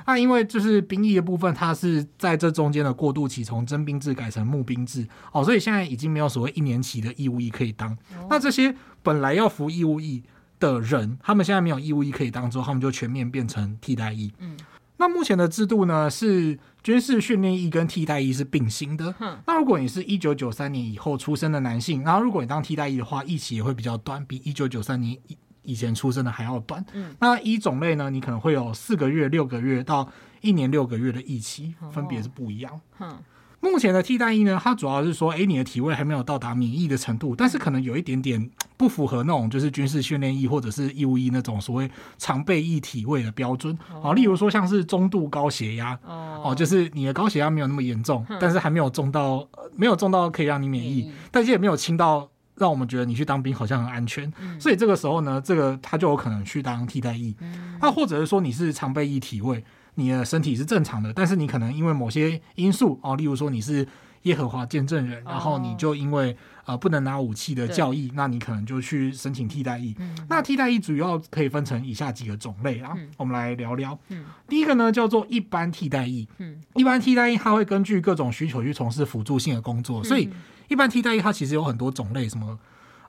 那因为就是兵役的部分，它是在这中间的过渡期，从征兵制改成募兵制哦，所以现在已经没有所谓一年期的义务役可以当。那这些本来要服义务役的人，他们现在没有义务役可以当，之后他们就全面变成替代役。嗯，那目前的制度呢，是军事训练役跟替代役是并行的。嗯，那如果你是一九九三年以后出生的男性，然后如果你当替代役的话，役期也会比较短，比一九九三年以以前出生的还要短。嗯，那一种类呢，你可能会有四个月、六个月到一年六个月的役期，分别是不一样。嗯。嗯目前的替代役呢，它主要是说，哎，你的体位还没有到达免疫的程度，但是可能有一点点不符合那种就是军事训练役或者是义务役那种所谓常备役体位的标准啊。例如说像是中度高血压哦，就是你的高血压没有那么严重，但是还没有重到没有重到可以让你免疫，但是也没有轻到让我们觉得你去当兵好像很安全，所以这个时候呢，这个他就有可能去当替代役。那或者是说你是常备役体位。你的身体是正常的，但是你可能因为某些因素哦，例如说你是耶和华见证人，然后你就因为呃不能拿武器的教义，那你可能就去申请替代役。嗯、那替代役主要可以分成以下几个种类啊，嗯、我们来聊聊。嗯、第一个呢叫做一般替代役。嗯、一般替代役它会根据各种需求去从事辅助性的工作，嗯、所以一般替代役它其实有很多种类，什么？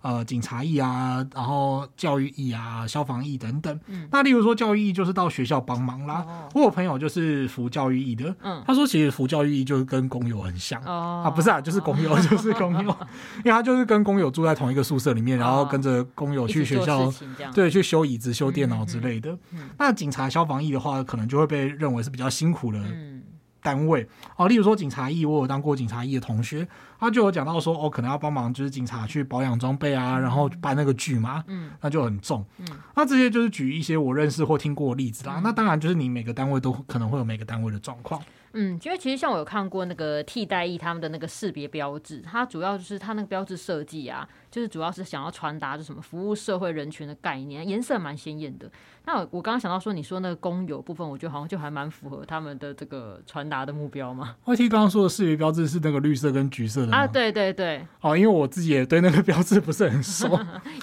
呃，警察役啊，然后教育役啊，消防役等等。嗯，那例如说教育役就是到学校帮忙啦。哦，我有朋友就是服教育役的。嗯，他说其实服教育役就是跟工友很像。哦，啊，不是啊，就是工友，就是工友，因为他就是跟工友住在同一个宿舍里面，然后跟着工友去学校，对，去修椅子、修电脑之类的。嗯，那警察、消防役的话，可能就会被认为是比较辛苦的。嗯。单位。哦，例如说警察役，我有当过警察役的同学，他就有讲到说，哦，可能要帮忙，就是警察去保养装备啊，然后搬那个锯嘛，嗯，那就很重，嗯，那这些就是举一些我认识或听过的例子啦。嗯、那当然就是你每个单位都可能会有每个单位的状况。嗯，因为其实像我有看过那个替代役他们的那个识别标志，它主要就是它那个标志设计啊，就是主要是想要传达就什么服务社会人群的概念，颜色蛮鲜艳的。那我我刚刚想到说，你说那个公有部分，我觉得好像就还蛮符合他们的这个传达的目标嘛。我听刚刚说的识别标志是那个绿色跟橘色的啊，对对对。哦，因为我自己也对那个标志不是很熟，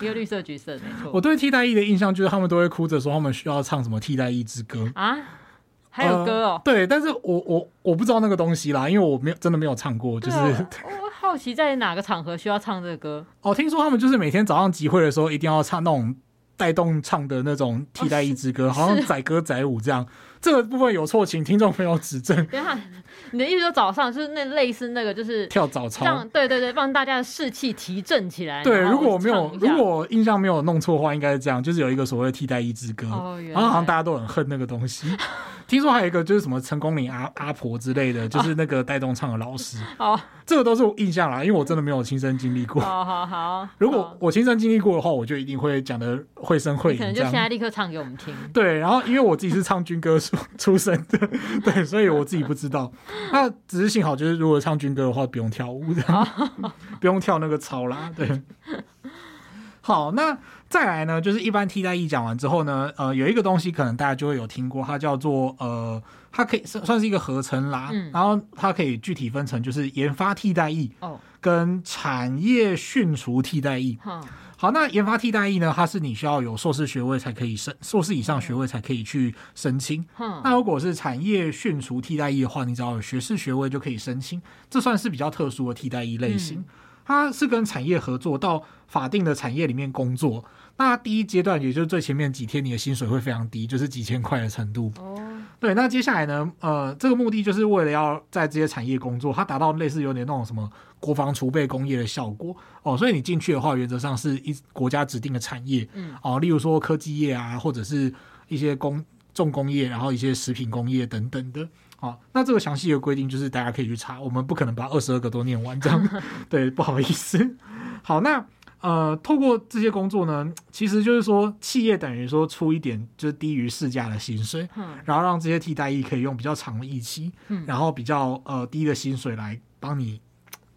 一个绿色橘色没错。我对替代役的印象就是他们都会哭着说他们需要唱什么替代役之歌啊。还有歌哦，呃、对，但是我我我不知道那个东西啦，因为我没有真的没有唱过，就是、啊、我好奇在哪个场合需要唱这个歌。哦，听说他们就是每天早上集会的时候一定要唱那种带动唱的那种替代一支歌，哦、好像载歌载舞这样。这个部分有错，请听众朋友指正。等一下，你的意思说早上就是那类似那个就是跳早操，对对对，帮大家的士气提振起来。对，如果我没有如果印象没有弄错的话，应该是这样，就是有一个所谓的替代一支歌，哦、然后好像大家都很恨那个东西。听说还有一个就是什么成功岭阿阿婆之类的，就是那个带动唱的老师。哦，这个都是我印象啦，因为我真的没有亲身经历过。好好好，如果我亲身经历过的话，我就一定会讲的绘声绘影。可能就现在立刻唱给我们听。对，然后因为我自己是唱军歌出 出身的，对，所以我自己不知道。那只是幸好，就是如果唱军歌的话，不用跳舞的，不用跳那个操啦。对。好，那再来呢，就是一般替代役讲完之后呢，呃，有一个东西可能大家就会有听过，它叫做呃，它可以算算是一个合成啦，嗯、然后它可以具体分成就是研发替代役哦，跟产业训除替代役。哦、好，那研发替代役呢，它是你需要有硕士学位才可以申，硕士以上学位才可以去申请。嗯、那如果是产业训除替代役的话，你只要有学士学位就可以申请，这算是比较特殊的替代役类型。嗯它是跟产业合作，到法定的产业里面工作。那第一阶段，也就是最前面几天，你的薪水会非常低，就是几千块的程度。哦，对。那接下来呢？呃，这个目的就是为了要在这些产业工作，它达到类似有点那种什么国防储备工业的效果哦。所以你进去的话，原则上是一国家指定的产业。嗯。哦，例如说科技业啊，或者是一些工重工业，然后一些食品工业等等的。好，那这个详细的规定就是大家可以去查，我们不可能把二十二个都念完，这样 对，不好意思。好，那呃，透过这些工作呢，其实就是说企业等于说出一点就是低于市价的薪水，嗯，然后让这些替代役可以用比较长的役期，嗯，然后比较呃低的薪水来帮你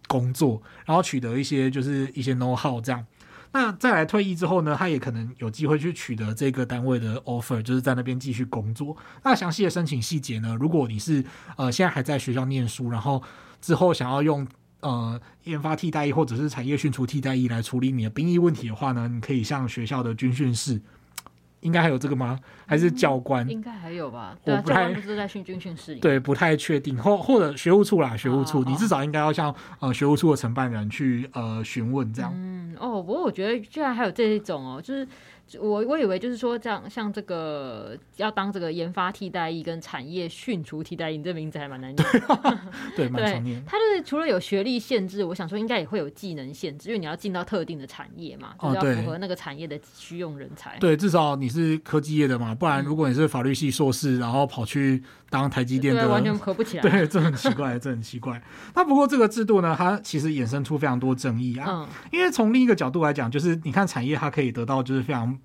工作，然后取得一些就是一些 know how 这样。那再来退役之后呢，他也可能有机会去取得这个单位的 offer，就是在那边继续工作。那详细的申请细节呢？如果你是呃现在还在学校念书，然后之后想要用呃研发替代役或者是产业训除替代役来处理你的兵役问题的话呢，你可以向学校的军训室。应该还有这个吗？还是教官？嗯、应该还有吧。对啊，不太教官不是在训军训室里。对，不太确定。或或者学务处啦，学务处，哦、你至少应该要向呃学务处的承办人去呃询问这样。嗯哦，不过我觉得居然还有这一种哦，就是。我我以为就是说这样，像这个要当这个研发替代役跟产业训除替代役，这名字还蛮难念。对，蛮常念。他就是除了有学历限制，我想说应该也会有技能限制，因为你要进到特定的产业嘛，就是要符合那个产业的需用人才。对，至少你是科技业的嘛，不然如果你是法律系硕士，然后跑去当台积电的，完全合不起来。对，这很奇怪，这很奇怪。那不过这个制度呢，它其实衍生出非常多争议啊。嗯。因为从另一个角度来讲，就是你看产业它可以得到就是非常。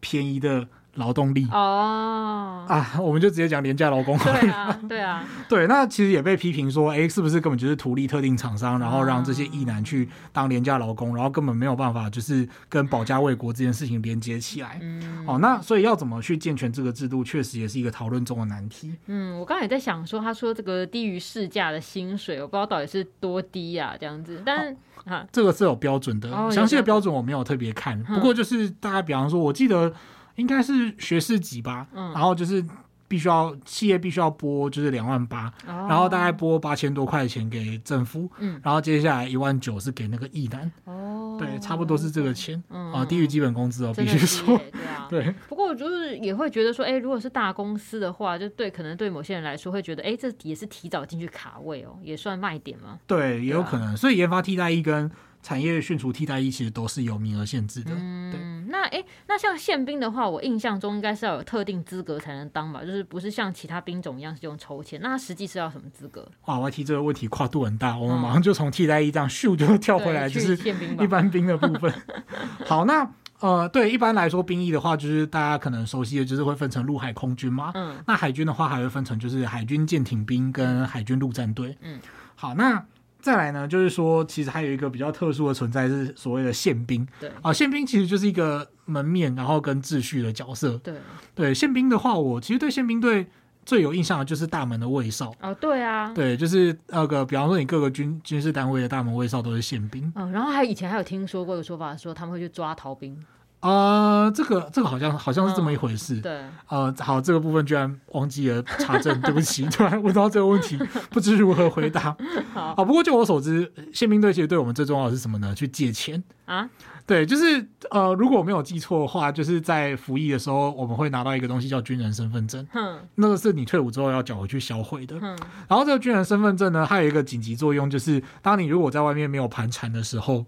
便宜的劳动力哦啊，我们就直接讲廉价劳工。对啊，对啊，对。那其实也被批评说，哎、欸，是不是根本就是图利特定厂商，然后让这些意男去当廉价劳工，然后根本没有办法就是跟保家卫国这件事情连接起来。嗯，哦，那所以要怎么去健全这个制度，确实也是一个讨论中的难题。嗯，我刚才也在想说，他说这个低于市价的薪水，我不知道到底是多低啊，这样子，但是。啊，这个是有标准的，详细的标准我没有特别看，不过就是大家比方说，我记得应该是学士级吧，嗯然后就是。必须要企业必须要拨就是两万八，然后大概拨八千多块钱给政府，嗯，然后接下来一万九是给那个役男，哦，对，差不多是这个钱，啊，低于基本工资哦，必须说，对啊，对。不过我就是也会觉得说，哎，如果是大公司的话，就对，可能对某些人来说会觉得，哎，这也是提早进去卡位哦，也算卖点嘛。对，也有可能，所以研发替代一跟。产业训除替代役其实都是有名额限制的。嗯，对。那哎，那像宪兵的话，我印象中应该是要有特定资格才能当吧？就是不是像其他兵种一样是用抽签？那它实际是要什么资格？哇，我提这个问题跨度很大，我们马上就从替代役这样咻就跳回来，就是一般兵的部分。好，那呃，对，一般来说兵役的话，就是大家可能熟悉的，就是会分成陆海空军嘛。嗯。那海军的话，还会分成就是海军舰艇兵跟海军陆战队。嗯。好，那再来呢，就是说，其实还有一个比较特殊的存在是所谓的宪兵。对。啊、呃，宪兵其实就是一个门面，然后跟秩序的角色。对。对，宪兵的话，我其实对宪兵队。最有印象的就是大门的卫哨哦，对啊，对，就是那个，比方说你各个军军事单位的大门卫哨都是宪兵，嗯，然后还以前还有听说过的说法，说他们会去抓逃兵啊、呃，这个这个好像好像是这么一回事，嗯、对，呃，好，这个部分居然忘记了查证，对不起，突然问到这个问题，不知如何回答。好，好，不过就我所知，宪兵队其实对我们最重要的是什么呢？去借钱啊。对，就是呃，如果我没有记错的话，就是在服役的时候，我们会拿到一个东西叫军人身份证。嗯，那个是你退伍之后要缴回去销毁的。嗯，然后这个军人身份证呢，它有一个紧急作用，就是当你如果在外面没有盘缠的时候，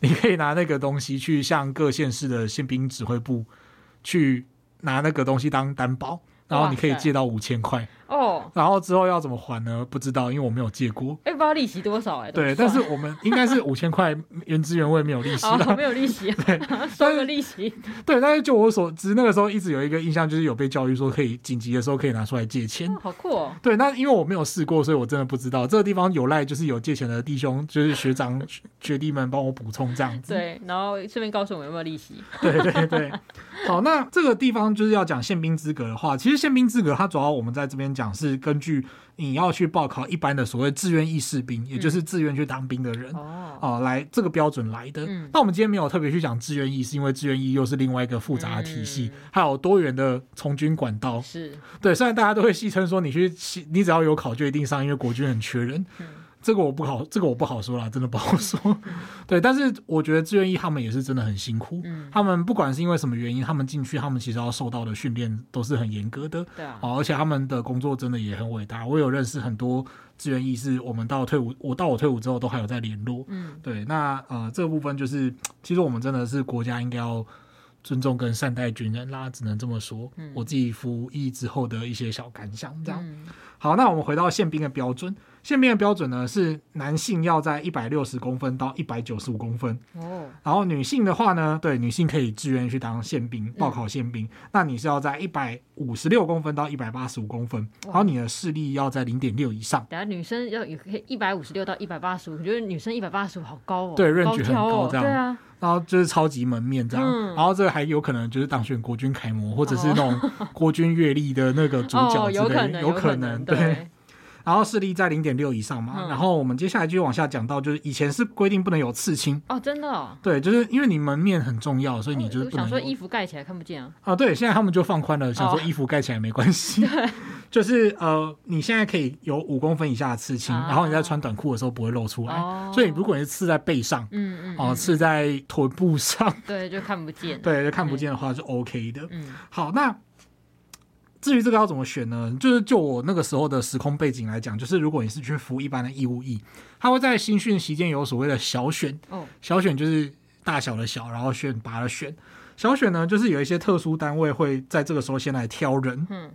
你可以拿那个东西去向各县市的宪兵指挥部去拿那个东西当担保，然后你可以借到五千块。哦，然后之后要怎么还呢？不知道，因为我没有借过。哎，不知道利息多少哎。对，但是我们应该是五千块原汁原味，没有利息。哦，没有利息。对，收个利息。对，但是就我所知，那个时候一直有一个印象，就是有被教育说可以紧急的时候可以拿出来借钱。好酷哦。对，那因为我没有试过，所以我真的不知道。这个地方有赖就是有借钱的弟兄，就是学长学弟们帮我补充这样子。对，然后顺便告诉我们有没有利息。对对对。好，那这个地方就是要讲宪兵资格的话，其实宪兵资格它主要我们在这边讲是根据。你要去报考一般的所谓志愿役士兵，也就是自愿去当兵的人，哦、来这个标准来的。嗯、那我们今天没有特别去讲志愿役，是因为志愿役又是另外一个复杂的体系，嗯、还有多元的从军管道。是对，虽然大家都会戏称说你去，你只要有考就一定上，因为国军很缺人。嗯这个我不好，这个我不好说啦，真的不好说。对，但是我觉得志愿役他们也是真的很辛苦。嗯，他们不管是因为什么原因，他们进去，他们其实要受到的训练都是很严格的。对啊，而且他们的工作真的也很伟大。我有认识很多志愿役，是我们到退伍，我到我退伍之后都还有在联络。嗯，对，那呃，这个部分就是，其实我们真的是国家应该要尊重跟善待军人啦，只能这么说。嗯，我自己服役之后的一些小感想，这样。嗯，好，那我们回到宪兵的标准。宪兵的标准呢，是男性要在一百六十公分到一百九十五公分哦，然后女性的话呢，对，女性可以自愿去当宪兵，报考宪兵，嗯、那你是要在一百五十六公分到一百八十五公分，然后你的视力要在零点六以上。等下女生要可以一百五十六到一百八十五，我觉得女生一百八十五好高哦，对，range 很高这样，对啊，然后就是超级门面这样，嗯、然后这个还有可能就是当选国军楷模，或者是那种国军阅历的那个主角之类，哦、有可能，有可能，对。对然后视力在零点六以上嘛，嗯、然后我们接下来就往下讲到，就是以前是规定不能有刺青。哦，真的、哦，对，就是因为你门面很重要，所以你就是不能、哦、想说衣服盖起来看不见啊，啊，对，现在他们就放宽了，想说衣服盖起来没关系，就是呃，你现在可以有五公分以下的刺青，啊、然后你在穿短裤的时候不会露出来，哦、所以如果你是刺在背上，嗯嗯，哦、呃，刺在臀部上，对，就看不见，对，就看不见的话是 OK 的，嗯，好，那。至于这个要怎么选呢？就是就我那个时候的时空背景来讲，就是如果你是去服一般的义务役，他会在新训期间有所谓的小选。哦，小选就是大小的小，然后选拔的选。小选呢，就是有一些特殊单位会在这个时候先来挑人。嗯，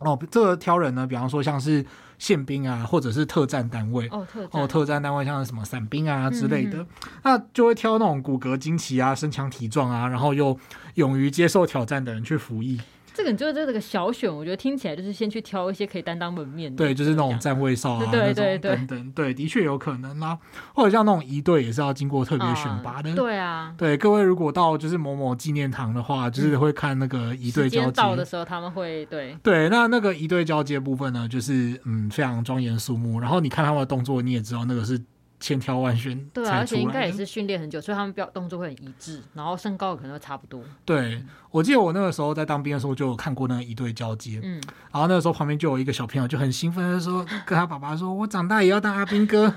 哦，这个挑人呢，比方说像是宪兵啊，或者是特战单位。哦，特战哦，特战单位像是什么伞兵啊之类的，嗯、那就会挑那种骨骼惊奇啊、身强体壮啊，然后又勇于接受挑战的人去服役。这个就是这个小选，我觉得听起来就是先去挑一些可以担当门面的，对，就是那种站位哨啊，对对对，等等，对，的确有可能啊。或者像那种一队也是要经过特别选拔的，对啊，对，各位如果到就是某某纪念堂的话，就是会看那个一队交接到的时候，他们会对对，那那个一队交接部分呢，就是嗯非常庄严肃穆，然后你看他们的动作，你也知道那个是。千挑万选，对啊，而且应该也是训练很久，所以他们标动作会很一致，然后身高可能会差不多。对，我记得我那个时候在当兵的时候就有看过那个仪队交接，嗯，然后那个时候旁边就有一个小朋友就很兴奋的说，跟他爸爸说：“我长大也要当阿兵哥。”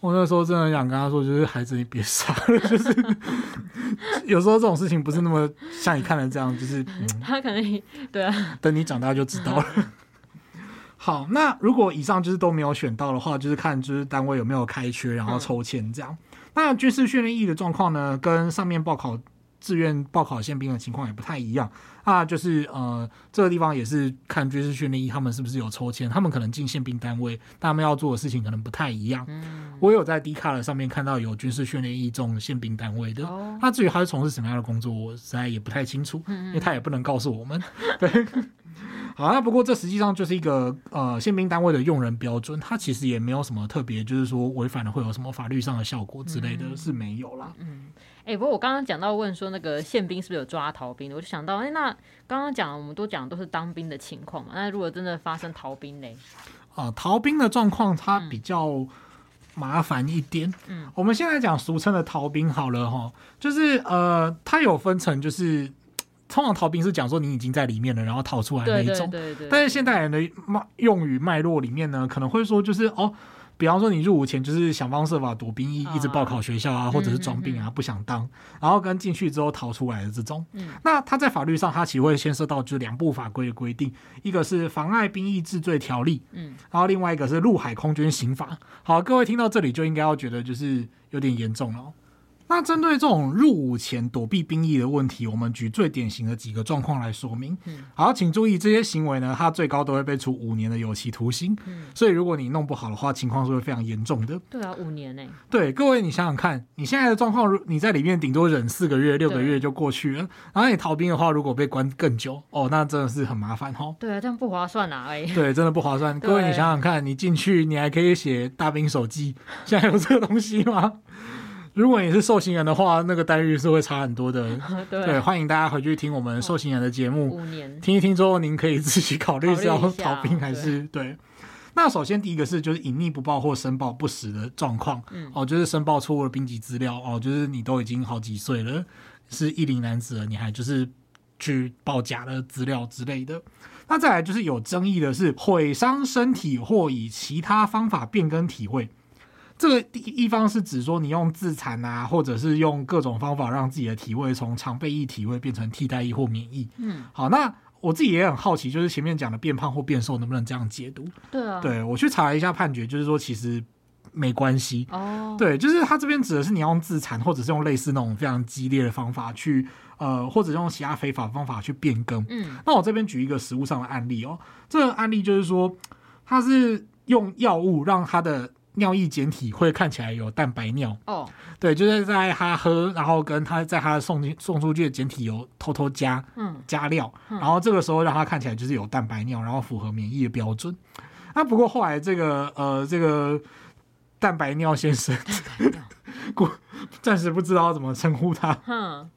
我那个时候真的想跟他说，就是孩子你别傻了，就是 有时候这种事情不是那么像你看的这样，就是、嗯、他可能对啊，等你长大就知道了。好，那如果以上就是都没有选到的话，就是看就是单位有没有开缺，然后抽签这样。嗯、那军事训练役的状况呢，跟上面报考志愿报考宪兵的情况也不太一样。啊，就是呃，这个地方也是看军事训练役他们是不是有抽签，他们可能进宪兵单位，但他们要做的事情可能不太一样。嗯，我有在 D 卡的上面看到有军事训练役中宪兵单位的。哦，那至于他是从事什么样的工作，我实在也不太清楚，因为他也不能告诉我们。对。好，那不过这实际上就是一个呃宪兵单位的用人标准，它其实也没有什么特别，就是说违反了会有什么法律上的效果之类的，嗯、是没有啦。嗯，哎、欸，不过我刚刚讲到问说那个宪兵是不是有抓逃兵的，我就想到，哎、欸，那刚刚讲我们都讲的都是当兵的情况嘛，那如果真的发生逃兵呢？啊、呃，逃兵的状况它比较麻烦一点。嗯，我们现在讲俗称的逃兵好了哈，就是呃，它有分成就是。通常逃兵是讲说你已经在里面了，然后逃出来那一种。对对对对。但是现代人的脉用语脉络里面呢，可能会说就是哦，比方说你入伍前就是想方设法躲兵役，一直报考学校啊，或者是装病啊，不想当，然后跟进去之后逃出来的这种。嗯。那他在法律上，他其实会牵涉到就是两部法规的规定，一个是妨碍兵役治罪条例，嗯，然后另外一个是陆海空军刑法。好，各位听到这里就应该要觉得就是有点严重了。那针对这种入伍前躲避兵役的问题，我们举最典型的几个状况来说明。嗯，好，请注意这些行为呢，它最高都会被处五年的有期徒刑。嗯，所以如果你弄不好的话，情况是会非常严重的。对啊，五年呢？对，各位你想想看，你现在的状况，如你在里面顶多忍四个月、六个月就过去了，然后你逃兵的话，如果被关更久，哦，那真的是很麻烦哦。对啊，这样不划算啊！哎，对，真的不划算。各位你想想看，你进去你还可以写大兵手记，现在有这个东西吗？如果你是受刑人的话，那个待遇是会差很多的。对，对，欢迎大家回去听我们受刑人的节目，听一听之后，您可以自己考虑是要逃兵还是对，对。那首先第一个是就是隐匿不报或申报不实的状况，嗯，哦，就是申报错误的兵籍资料，哦，就是你都已经好几岁了，是一龄男子了，你还就是去报假的资料之类的。那再来就是有争议的是毁伤身体或以其他方法变更体位。这个第一方是指说，你用自残啊，或者是用各种方法让自己的体位从常备役体位变成替代役或免疫。嗯，好，那我自己也很好奇，就是前面讲的变胖或变瘦能不能这样解读？对啊，对，我去查了一下判决，就是说其实没关系。哦，对，就是他这边指的是你要用自残，或者是用类似那种非常激烈的方法去，呃，或者用其他非法方法去变更。嗯，那我这边举一个实物上的案例哦，这个案例就是说，他是用药物让他的。尿液检体会看起来有蛋白尿。哦，对，就是在他喝，然后跟他在他送进送出去的检体有偷偷加嗯。加料，然后这个时候让他看起来就是有蛋白尿，然后符合免疫的标准。那不过后来这个呃这个蛋白尿先生，过暂时不知道怎么称呼他。嗯，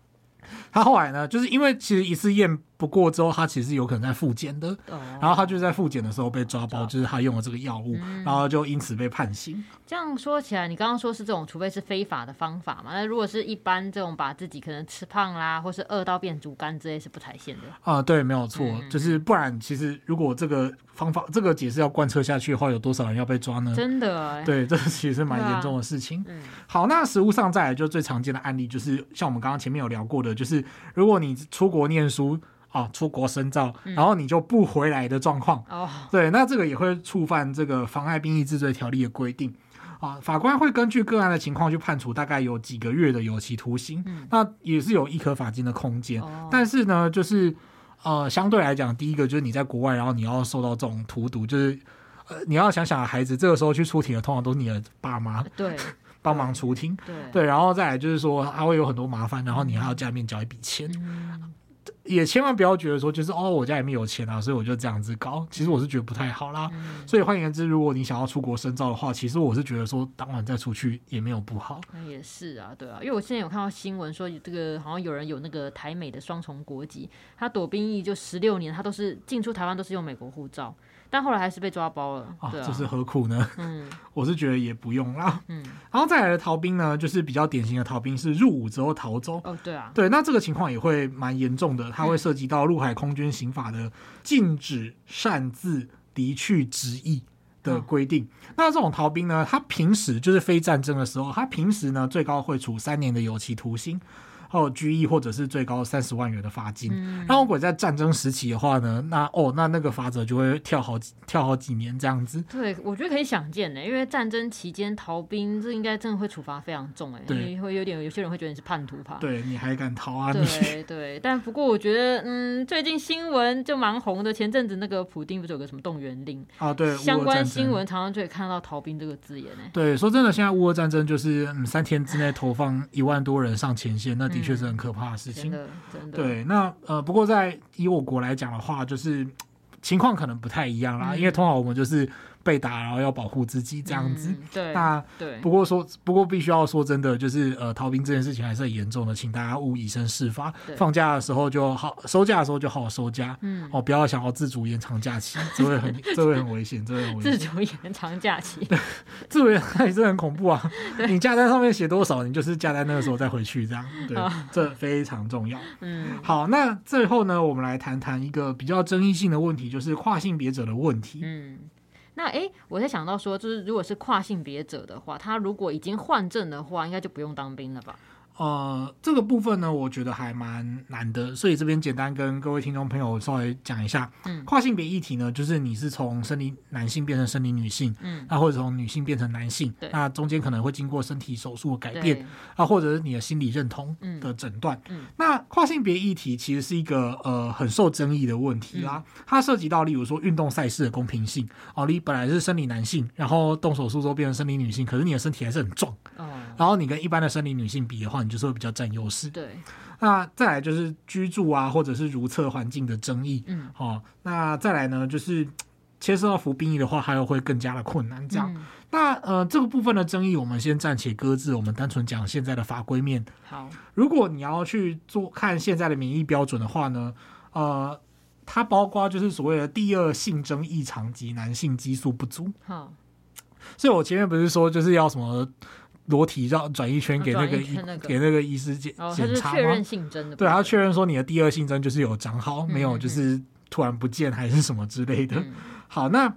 他后来呢，就是因为其实一次验。不过之后，他其实有可能在复检的，哦，然后他就在复检的时候被抓包，就是他用了这个药物，嗯，然后就因此被判刑。这样说起来，你刚刚说是这种，除非是非法的方法嘛？那如果是一般这种，把自己可能吃胖啦，或是饿到变竹竿之类，是不踩线的啊？对，没有错，嗯，就是不然，其实如果这个方法这个解释要贯彻下去的话，有多少人要被抓呢？真的，欸，对，这其实是蛮严重的事情。啊，嗯，好，那实物上再来就最常见的案例，就是像我们刚刚前面有聊过的，就是如果你出国念书。啊，出国深造，然后你就不回来的状况，哦、嗯，对，那这个也会触犯这个妨碍兵役治罪条例的规定，啊，法官会根据个案的情况去判处大概有几个月的有期徒刑，嗯、那也是有一科罚金的空间，哦、但是呢，就是呃，相对来讲，第一个就是你在国外，然后你要受到这种荼毒，就是呃，你要想想孩子这个时候去出庭的，通常都是你的爸妈，对，帮忙出庭，对，对，然后再来就是说，他会有很多麻烦，然后你还要家里面交一笔钱。嗯也千万不要觉得说，就是哦，我家里面有钱啊，所以我就这样子搞。其实我是觉得不太好啦。嗯、所以换言之，如果你想要出国深造的话，其实我是觉得说，当晚再出去也没有不好。那也是啊，对啊，因为我现在有看到新闻说，这个好像有人有那个台美的双重国籍，他躲兵役就十六年，他都是进出台湾都是用美国护照。但后来还是被抓包了，啊，这是何苦呢？嗯，我是觉得也不用啦。嗯，然后再来的逃兵呢，就是比较典型的逃兵是入伍之后逃走。哦，对啊，对，那这个情况也会蛮严重的，它会涉及到陆海空军刑法的禁止擅自离去职役的规定。那这种逃兵呢，他平时就是非战争的时候，他平时呢最高会处三年的有期徒刑。还有拘役或者是最高三十万元的罚金。嗯、那如果在战争时期的话呢，那哦，那那个法则就会跳好几跳好几年这样子。对，我觉得可以想见的，因为战争期间逃兵，这应该真的会处罚非常重哎，对，会有点有些人会觉得你是叛徒吧？对，你还敢逃啊？对对，对，但不过我觉得，嗯，最近新闻就蛮红的，前阵子那个普丁不是有个什么动员令啊？对，相关新闻常常就可以看到逃兵这个字眼呢。对，说真的，现在乌俄战争就是嗯，三天之内投放一万多人上前线，那的确是很可怕的事情。嗯、真的，真的。对，那呃，不过在以我国来讲的话，就是情况可能不太一样啦，嗯、因为通常我们就是。被打，然后要保护自己这样子。嗯、对，那对。不过说，不过必须要说真的，就是呃，逃兵这件事情还是很严重的，请大家勿以身试法。放假的时候就好，收假的时候就好好收假。嗯。哦，不要想要自主延长假期，这会很，这会很危险，这会很危险。自主延长假期。对，自主延长也是很恐怖啊！你假单上面写多少，你就是假单那个时候再回去这样。对，哦、这非常重要。嗯。好，那最后呢，我们来谈谈一个比较争议性的问题，就是跨性别者的问题。嗯。那哎，我在想到说，就是如果是跨性别者的话，他如果已经换证的话，应该就不用当兵了吧？呃，这个部分呢，我觉得还蛮难的，所以这边简单跟各位听众朋友稍微讲一下。嗯，跨性别议题呢，就是你是从生理男性变成生理女性，嗯，那或者从女性变成男性，对，那中间可能会经过身体手术的改变，啊，或者是你的心理认同的诊断。嗯，嗯，那跨性别议题其实是一个呃很受争议的问题啦，嗯，它涉及到例如说运动赛事的公平性哦，你本来是生理男性，然后动手术之后变成生理女性，可是你的身体还是很壮，哦，然后你跟一般的生理女性比的话，你就是会比较占优势。对，那再来就是居住啊，或者是如厕环境的争议。嗯，好、哦，那再来呢，就是牵涉到服兵役的话，还有会更加的困难。这样，嗯、那呃，这个部分的争议，我们先暂且搁置。我们单纯讲现在的法规面。好，如果你要去做看现在的免疫标准的话呢，呃，它包括就是所谓的第二性征异常及男性激素不足。好，所以我前面不是说就是要什么？裸体绕转一圈给那个医、那个、给那个医师检检查吗？确认性征的，对，他确认说你的第二性征就是有长好，嗯、没有就是突然不见还是什么之类的。嗯、好，那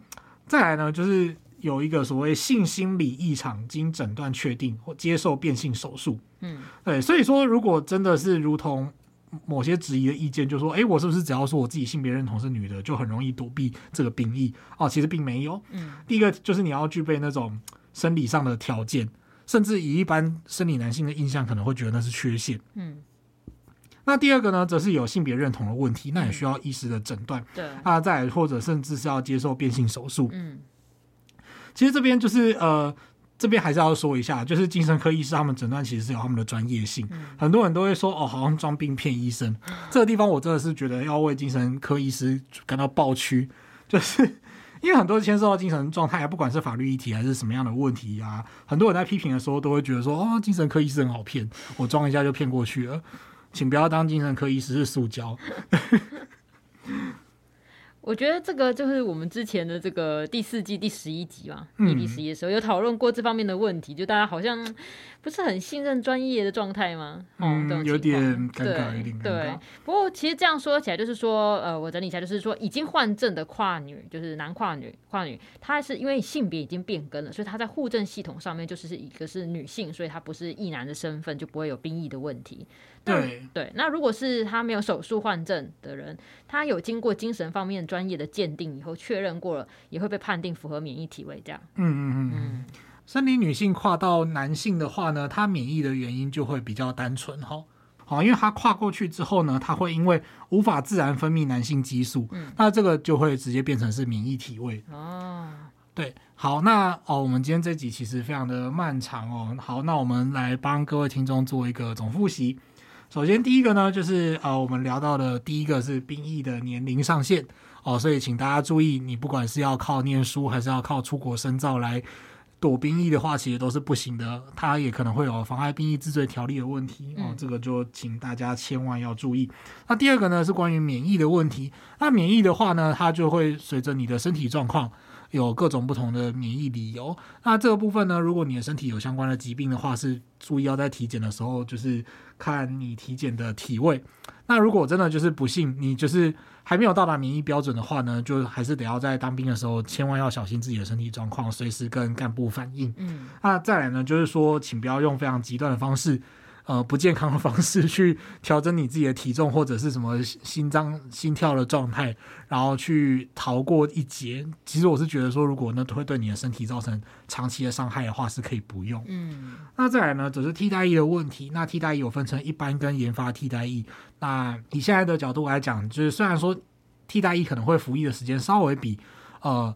再来呢，就是有一个所谓性心理异常，经诊断确定或接受变性手术。嗯，对，所以说如果真的是如同某些质疑的意见，就说，哎，我是不是只要说我自己性别认同是女的，就很容易躲避这个兵役？哦，其实并没有。嗯，第一个就是你要具备那种生理上的条件。甚至以一般生理男性的印象，可能会觉得那是缺陷。嗯，那第二个呢，则是有性别认同的问题，那也需要医师的诊断。对、嗯，啊，再或者甚至是要接受变性手术。嗯，其实这边就是呃，这边还是要说一下，就是精神科医师他们诊断其实是有他们的专业性。嗯、很多人都会说哦，好像装病骗医生。嗯、这个地方我真的是觉得要为精神科医师感到抱屈，就是。因为很多牵涉到精神状态啊，不管是法律议题还是什么样的问题啊，很多人在批评的时候都会觉得说，哦，精神科医师很好骗，我装一下就骗过去了，请不要当精神科医师是塑胶。我觉得这个就是我们之前的这个第四季第十一集嘛，第、嗯、第十一的时候有讨论过这方面的问题，就大家好像不是很信任专业的状态吗？嗯，哦、有点尴尬，有点尴尬。对，不过其实这样说起来，就是说，呃，我整理一下，就是说，已经换证的跨女，就是男跨女，跨女，她是因为性别已经变更了，所以她在户政系统上面就是一个是女性，所以她不是役男的身份，就不会有兵役的问题。对对，那如果是他没有手术患症的人，他有经过精神方面专业的鉴定以后确认过了，也会被判定符合免疫体位这样。嗯嗯嗯嗯，生理女性跨到男性的话呢，他免疫的原因就会比较单纯哈。好，因为他跨过去之后呢，他会因为无法自然分泌男性激素，嗯、那这个就会直接变成是免疫体位。哦，对，好，那哦，我们今天这集其实非常的漫长哦。好，那我们来帮各位听众做一个总复习。首先，第一个呢，就是呃，我们聊到的第一个是兵役的年龄上限。哦，所以请大家注意，你不管是要靠念书还是要靠出国深造来躲兵役的话，其实都是不行的，它也可能会有妨碍兵役治罪条例的问题。哦，这个就请大家千万要注意。那第二个呢，是关于免疫的问题，那免疫的话呢，它就会随着你的身体状况。有各种不同的免疫理由，那这个部分呢，如果你的身体有相关的疾病的话，是注意要在体检的时候，就是看你体检的体位。那如果真的就是不幸，你就是还没有到达免疫标准的话呢，就还是得要在当兵的时候，千万要小心自己的身体状况，随时跟干部反映。嗯，那再来呢，就是说，请不要用非常极端的方式。呃不健康的方式去调整你自己的体重或者是什么心脏心跳的状态，然后去逃过一劫。其实我是觉得说，如果那会对你的身体造成长期的伤害的话，是可以不用。嗯，那再来呢，则是替代役的问题。那替代役有分成一般跟研发替代役。那以现在的角度来讲，就是虽然说替代役可能会服役的时间稍微比呃。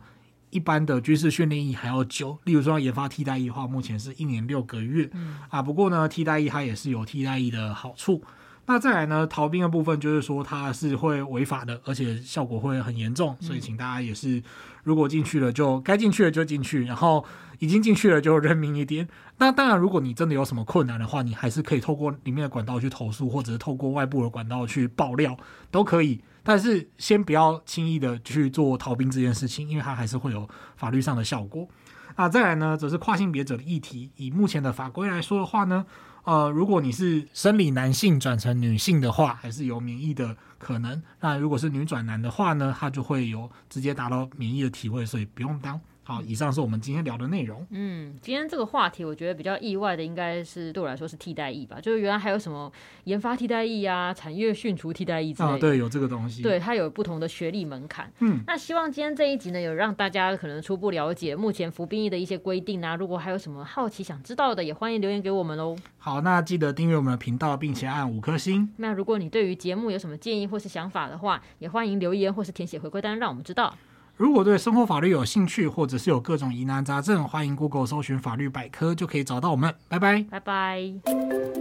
一般的军事训练役还要久，例如说研发替代役的话，目前是一年六个月，嗯、啊，不过呢，替代役它也是有替代役的好处。那再来呢，逃兵的部分就是说它是会违法的，而且效果会很严重，所以请大家也是，如果进去了就该进去了就进去，然后已经进去了就认命一点。那当然，如果你真的有什么困难的话，你还是可以透过里面的管道去投诉，或者是透过外部的管道去爆料，都可以。但是先不要轻易的去做逃兵这件事情，因为它还是会有法律上的效果。啊，再来呢，则是跨性别者的议题。以目前的法规来说的话呢，呃，如果你是生理男性转成女性的话，还是有免疫的可能。那如果是女转男的话呢，他就会有直接达到免疫的体位，所以不用当。好，以上是我们今天聊的内容。嗯，今天这个话题，我觉得比较意外的，应该是对我来说是替代役吧。就是原来还有什么研发替代役啊、产业训除替代役之类的。啊，对，有这个东西。对，它有不同的学历门槛。嗯，那希望今天这一集呢，有让大家可能初步了解目前服兵役的一些规定啊。如果还有什么好奇想知道的，也欢迎留言给我们喽。好，那记得订阅我们的频道，并且按五颗星。那如果你对于节目有什么建议或是想法的话，也欢迎留言或是填写回馈单，让我们知道。如果对生活法律有兴趣，或者是有各种疑难杂症，欢迎 Google 搜寻法律百科，就可以找到我们。拜拜，拜拜。